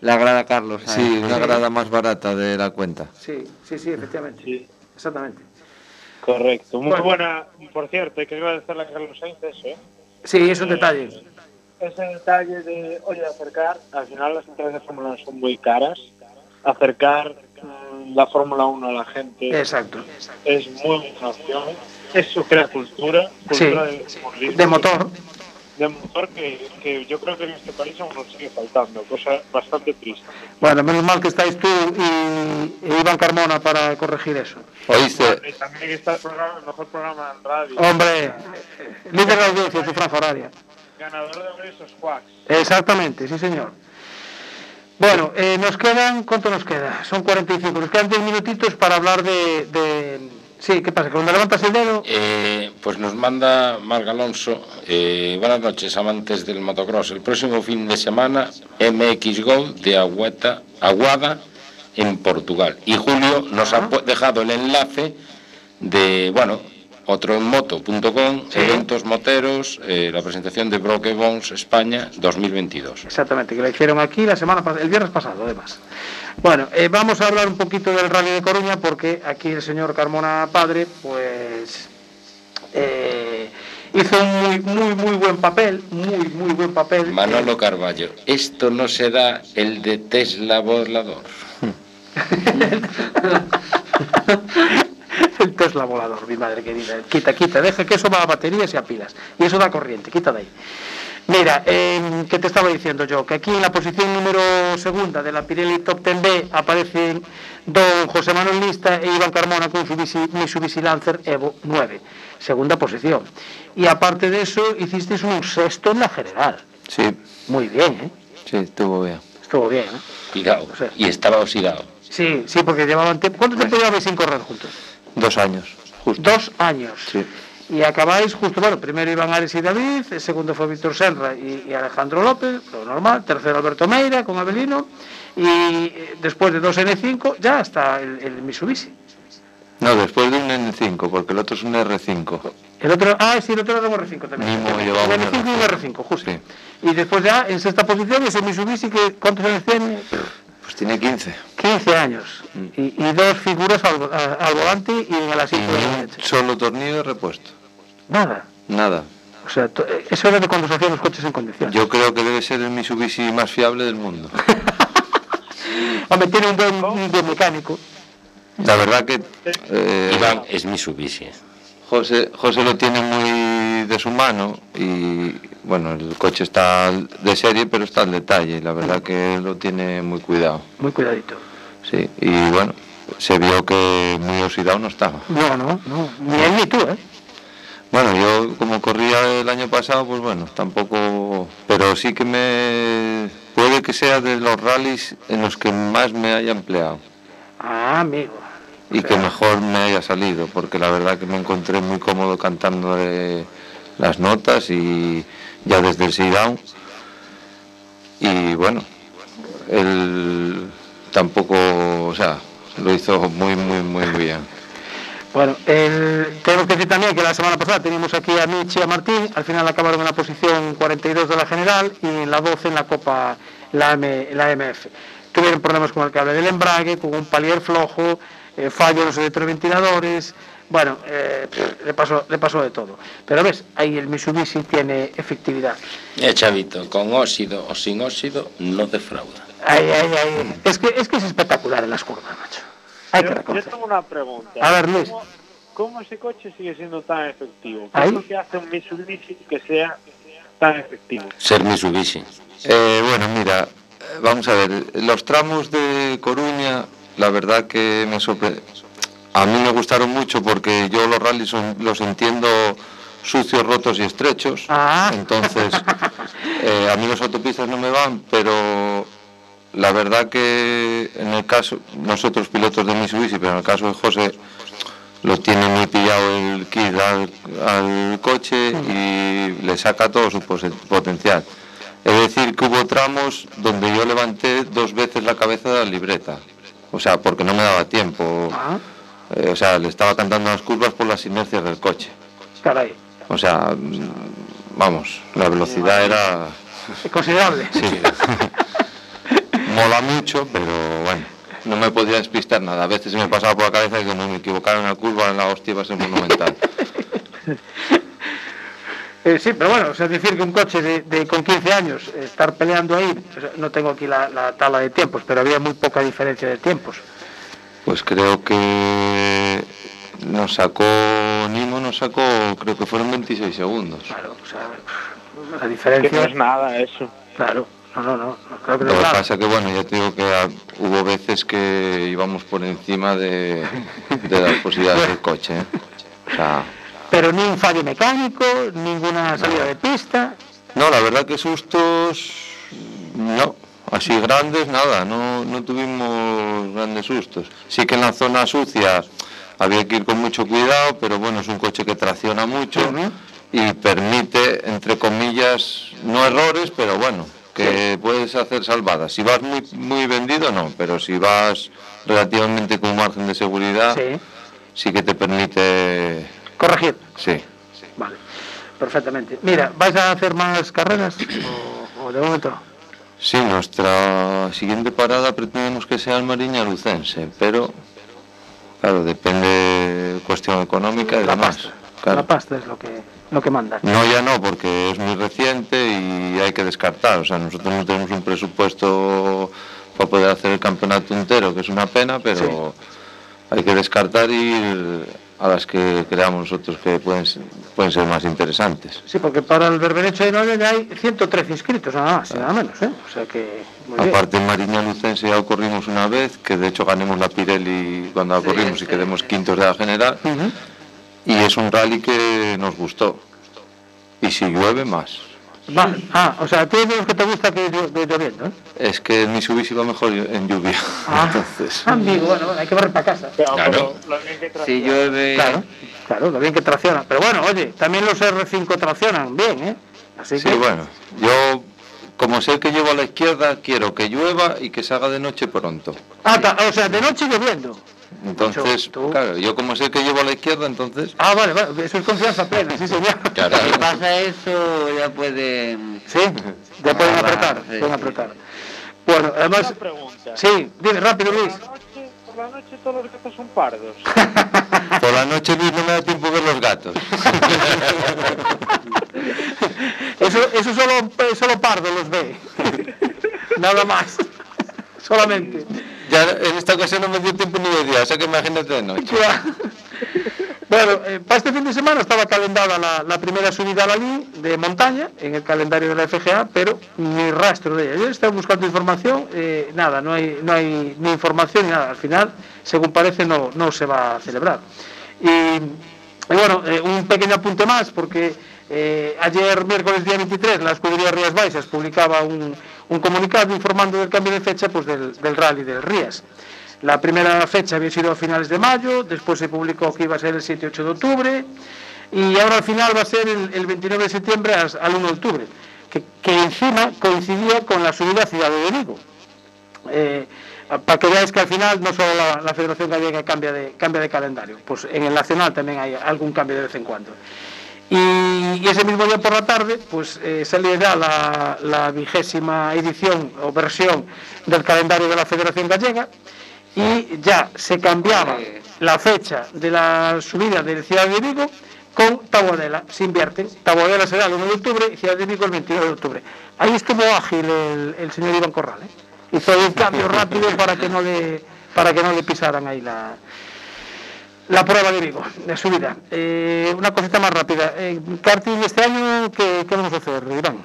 La grada Carlos. Sí, ahí. una grada más barata de la cuenta. Sí, sí, sí, efectivamente, exactamente. Correcto. Muy Bueno. buena, por cierto, hay que agradecerle a Carlos Sainz eso, ¿eh? Sí, es un detalle. Ese detalle de, oye, acercar, al final las entradas de Fórmula 1 son muy caras. Acercar mm, la Fórmula 1 a la gente Exacto. es muy buena opción. Eso crea cultura, Sí, cultura de motor. De motor que, que yo creo que en este país aún nos sigue faltando, cosa bastante triste. Bueno, menos mal que estáis tú y, y Iván Carmona para corregir eso. ¿Oíste? Y también está el, programa, el mejor programa en radio. Hombre, líder de audiencia de tu franja horaria. Ganador de esos quacks. Exactamente, sí señor. Bueno, eh, nos quedan, ¿cuánto nos queda? Son 45, nos quedan 10 minutitos para hablar de... de- Sí, ¿qué pasa? Cuando levantas el dedo... Eh, pues nos manda Marga Alonso. eh, buenas noches, amantes del motocross. El próximo fin de semana, MX Go de Agüeta, Aguada en Portugal. Y Julio nos ha dejado el enlace de, bueno, otroenmoto.com, eventos moteros, eh, la presentación de Broke Bones España 2022. Exactamente, que la hicieron aquí la semana el viernes pasado, además. Bueno, eh, vamos a hablar un poquito del Rally de Coruña porque aquí el señor Carmona Padre, pues eh, hizo un muy, muy, muy buen papel, muy, muy buen papel. Manolo Carballo, esto no será el de Tesla volador. el Tesla volador, mi madre querida. Quita, quita, deja que eso va a baterías y a pilas. Y eso da corriente, quita de ahí. Mira, eh, ¿qué te estaba diciendo yo? Que aquí en la posición número segunda de la Pirelli Top 10B aparecen don José Manuel Lista e Iván Carmona con su Mitsubishi- Lancer Evo 9. Segunda posición. Y aparte de eso, hicisteis un sexto en la general. Sí, Muy bien, ¿eh? sí, estuvo bien. Estuvo bien, ¿eh? Cuidado. Y estaba oxidado. Sí, sí, porque llevaban tiempo. ¿Cuánto tiempo llevabais sin correr juntos? Dos años. Dos años. Sí. Y acabáis justo, bueno, primero iban Ares y David, el segundo fue Víctor Senra y, y Alejandro López, lo normal, tercero Alberto Meira con Abelino, y eh, después de dos N5 ya está el, el Mitsubishi. No, después de un N5, porque el otro es un R5. El otro, ah, sí, el otro era un R5 también. Llevaba un N5 y un R5, justo. Y después ya en sexta posición ese Mitsubishi que ¿cuántos años tiene? Pues tiene 15. 15 años. Y, y dos figuras al, al volante y en el asiento de la derecha. Solo tornillo de repuesto. Nada. Nada. O sea, eh, eso era de cuando se hacían los coches en condiciones. Yo creo que debe ser el Mitsubishi más fiable del mundo. Hombre, tiene un buen, un buen mecánico. La verdad que eh, Iván es Mitsubishi. José, José lo tiene muy de su mano y bueno, el coche está de serie, pero está al detalle. La verdad que lo tiene muy cuidado. Muy cuidadito. Sí, y bueno, se vio que muy oxidado no estaba. No, no, no. Ni él ni tú, ¿eh? Bueno, yo como corría el año pasado, pues bueno, tampoco... Pero sí que me... Puede que sea de los rallies en los que más me haya empleado Ah, amigo. Y que mejor me haya salido, porque la verdad que me encontré muy cómodo cantando las notas y ya desde el sit down. Y bueno, él tampoco, o sea, lo hizo muy, muy, muy bien. Bueno, el, tengo que decir también que la semana pasada teníamos aquí a Michi y a Martín, al final acabaron en la posición 42 de la general y en la 12 en la Copa, la, M, la MF. Tuvieron problemas con el cable del embrague, con un palier flojo, eh, fallo en los electroventiladores, bueno, eh, le, pasó, le pasó de todo. Pero ves, ahí el Mitsubishi tiene efectividad. Eh, chavito, con óxido o sin óxido, no defrauda. Ay, ay, ay. Es que, es que es espectacular en las curvas, macho. Hay que Yo, yo reconocer. tengo una pregunta. A ver, Luis. ¿Cómo, cómo ese coche sigue siendo tan efectivo? ¿Qué Ahí. es lo que hace un Mitsubishi que sea tan efectivo? Ser Mitsubishi. Eh, bueno, mira, eh, vamos a ver, los tramos de Coruña, la verdad que me sorprendió. A mí me gustaron mucho porque yo los rallies son- los entiendo sucios, rotos y estrechos. Ah. Entonces, eh, a mí las autopistas no me van, pero la verdad que en el caso, nosotros pilotos de Mitsubishi, pero en el caso de José, lo tiene muy pillado el kit al, al coche y le saca todo su potencial. Es decir, que hubo tramos donde yo levanté dos veces la cabeza de la libreta. O sea, porque no me daba tiempo. Eh, o sea, le estaba cantando las curvas por las inercias del coche. Caray, O sea, mm, vamos, la velocidad era... es considerable. Sí. Mola mucho, pero bueno, no me podía despistar nada. A veces se me pasaba por la cabeza que como me equivocara en la curva, la hostia iba a ser monumental. Eh, sí, pero bueno, o sea, es decir que un coche de, de- con 15 años, eh, estar peleando ahí, o sea, no tengo aquí la, la tabla de tiempos, pero había muy poca diferencia de tiempos. Pues creo que nos sacó, Nimo nos sacó, creo que fueron 26 segundos. Claro, o sea, la diferencia... Que no es nada eso. Claro, no, no, no, no creo que no Lo es que pasa que, bueno, ya te digo que ah, hubo veces que íbamos por encima de, de las posibilidades del coche. ¿eh? O sea, Pero ni un fallo mecánico, ninguna salida de pista. No, la verdad que sustos, no, así grandes, nada, no, no tuvimos grandes sustos. Sí que en la zona sucia había que ir con mucho cuidado, pero bueno, es un coche que tracciona mucho y permite, entre comillas, no errores, pero bueno, que puedes hacer salvadas. Si vas muy, muy vendido, no, pero si vas relativamente con margen de seguridad, Sí. sí que te permite... Corregir. Sí. sí. Vale, perfectamente. Mira, vais a hacer más carreras o, o de momento? Sí, nuestra siguiente parada pretendemos que sea el Mariña Lucense, pero claro, depende cuestión económica y la demás. Pasta. Claro. La pasta es lo que lo que manda. No, ya no, porque es muy reciente y hay que descartar. O sea, nosotros no tenemos un presupuesto para poder hacer el campeonato entero, que es una pena, pero sí. hay que descartar y ir a las que creamos nosotros que pueden, ser- pueden ser más interesantes. Sí, porque para el Berberecho de Noia ya hay 113 inscritos, nada más nada menos, ¿eh? O sea que... Muy bien. Aparte en Mariña Lucense ya corrimos una vez, que de hecho ganemos la Pirelli cuando la corrimos y quedemos quintos de la general. Y es un rally que nos gustó. Y si llueve más. Vale. Ah, o sea, tú de los que te gusta que de lloviendo, ¿eh? Es que el Mitsubishi va mejor en lluvia. Ah. Entonces, Amigo, bueno, bueno, hay que barrer para casa. Claro. Si llueve. Claro, claro, lo bien que tracciona. Pero bueno, oye, también los R5 traccionan bien, ¿eh? Así sí, que... bueno. Yo, como sé que llevo a la izquierda, quiero que llueva y que se haga de noche pronto. Ah, o sea, de noche lloviendo. Entonces, claro, yo como sé que llevo a la izquierda, entonces... Ah, vale, vale, eso es confianza plena, sí, señor. Claro. Si pasa eso, ya pueden. Sí, ya pueden Agarrar, apretar, sí, pueden sí. apretar. Bueno, además... pregunta. Sí, dime rápido, Luis. Por la noche todos los gatos son pardos. Por la noche, Luis, no me da tiempo ver los gatos. Eso, eso solo, solo Pardo los ve. Nada más. Solamente. Ya en esta ocasión no me dio tiempo ni de día, o sea que imagínate de noche. Ya. Bueno, eh, para este fin de semana estaba calendada la, la primera subida a la LI de montaña en el calendario de la FGA, pero ni rastro de ella. Yo estaba buscando información, eh, nada, no hay, no hay ni información ni nada. Al final, según parece, no, no se va a celebrar. Y, y bueno, eh, un pequeño apunte más, porque eh, ayer, miércoles día 23, la escudería Rías Baixas publicaba un, un comunicado informando del cambio de fecha pues, del, del rally del Rías. La primera fecha había sido a finales de mayo, después se publicó que iba a ser el 7 y 8 de octubre, y ahora al final va a ser el, el 29 de septiembre al 1 de octubre, que, encima coincidía con la subida a Ciudad de Vigo. Eh, para que veáis que al final no solo la, la Federación Gallega cambia de, cambia de calendario, pues en el nacional también hay algún cambio de vez en cuando. Y, ese mismo día por la tarde, pues eh, ya la, vigésima edición o versión del calendario de la Federación Gallega y ya se cambiaba la fecha de la subida de Ciudad de Vigo con Taboadela, se invierten. Taboadela será el 1 de octubre y Ciudad de Vigo el 29 de octubre. Ahí estuvo ágil el, el señor Iván Corral, ¿eh? hizo un cambio rápido para que no le, para que no le pisaran ahí la, la prueba de Vigo, de subida. Eh, una cosita más rápida. En karting este año, ¿qué, qué vamos a hacer, Iván?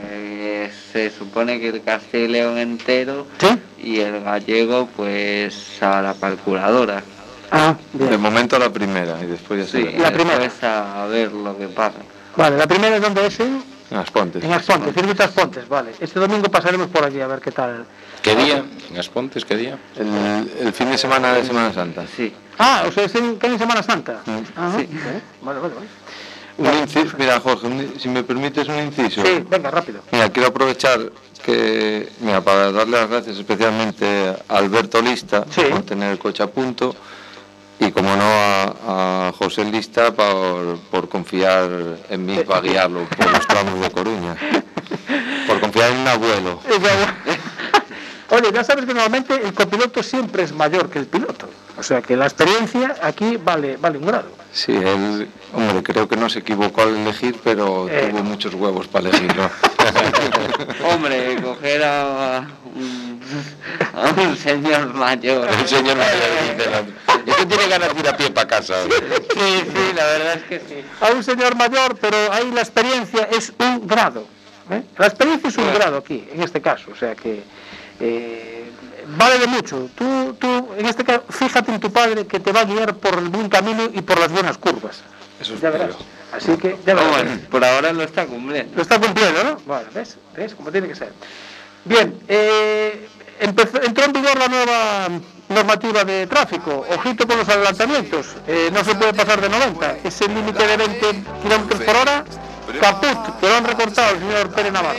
Pues se supone que el Castilla y León entero ¿Sí? y el gallego, pues a la calculadora. Ah, De momento la primera y después ya se Sí, verá. La primera. después a ver lo que pasa. Vale, la primera es donde es en En Aspontes. En Aspontes, circuito Aspontes, vale. Este domingo pasaremos por allí a ver qué tal. ¿Qué día? ¿En Aspontes qué día? El, el fin de semana de Semana Santa. Sí. Ah, o sea, es en, que en Semana Santa. Ajá. Sí. Eh, Vale, vale, vale. Un inciso, mira, Jorge, un- si me permites un inciso. Sí, venga, rápido. Mira, quiero aprovechar que, mira, para darle las gracias especialmente a Alberto Lista por tener el coche a punto y, como no, a, a José Lista por, por confiar en mí para guiarlo por los tramos de Coruña. Por confiar en un abuelo. Oye, ya sabes que normalmente el copiloto siempre es mayor que el piloto. O sea que la experiencia aquí vale, vale un grado. Sí, él, hombre, creo que no se equivocó al elegir, pero Eh. tuvo muchos huevos para elegirlo. Hombre, coger a un, a un señor mayor. El señor mayor dice, la- Este tiene ganas de ir a pie para casa. Sí, sí, la verdad es que sí. A un señor mayor, pero ahí la experiencia es un grado. ¿eh? La experiencia es un grado aquí, en este caso. O sea que eh, vale de mucho. Tú, tú, en este caso, fíjate en tu padre que te va a guiar por el buen camino y por las buenas curvas. Eso ya verás. Así que ya verás. Bueno, por ahora lo está cumpliendo. Lo está cumpliendo, ¿no? Bueno, ¿ves? ¿Ves? Como tiene que ser. Bien, eh, empezó- entró en vigor la nueva normativa de tráfico. Ojito con los adelantamientos. Eh, no se puede pasar de 90. Ese límite de 20 kilómetros por hora, caput, que lo han recortado el señor Pérez Navarro.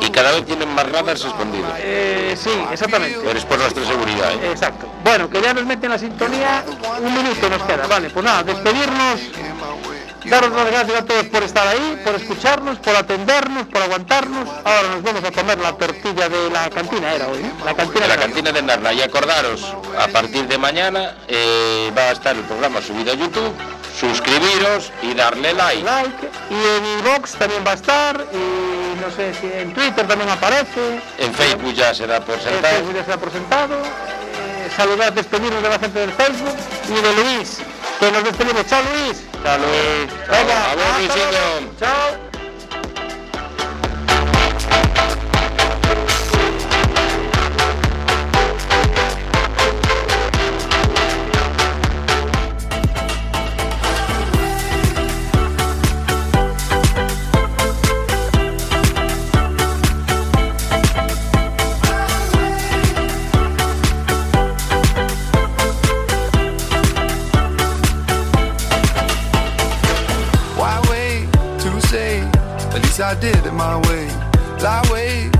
Y cada vez tienen más radars escondidos. Eh, sí, exactamente. Pero es por nuestra seguridad, ¿eh? Exacto. Bueno, que ya nos meten la sintonía. Un minuto nos queda. Vale, pues nada, despedirnos. Daros las gracias a todos por estar ahí, por escucharnos, por atendernos, por aguantarnos. Ahora nos vamos a comer la tortilla de la cantina, era hoy, ¿no? La cantina En la de cantina de Narla. Y acordaros, a partir de mañana eh, va a estar el programa subido a YouTube. Suscribiros y darle like. like. Y en iVox también va a estar. Y no sé si en Twitter también aparece. En Facebook ya se da por En sentado. Facebook ya se ha presentado. Eh, saludar, despedirnos de la gente del Facebook y de Luis, que nos despedimos. Chao Luis. Chao, Luis. Venga. Chao. I did it my way. Lie way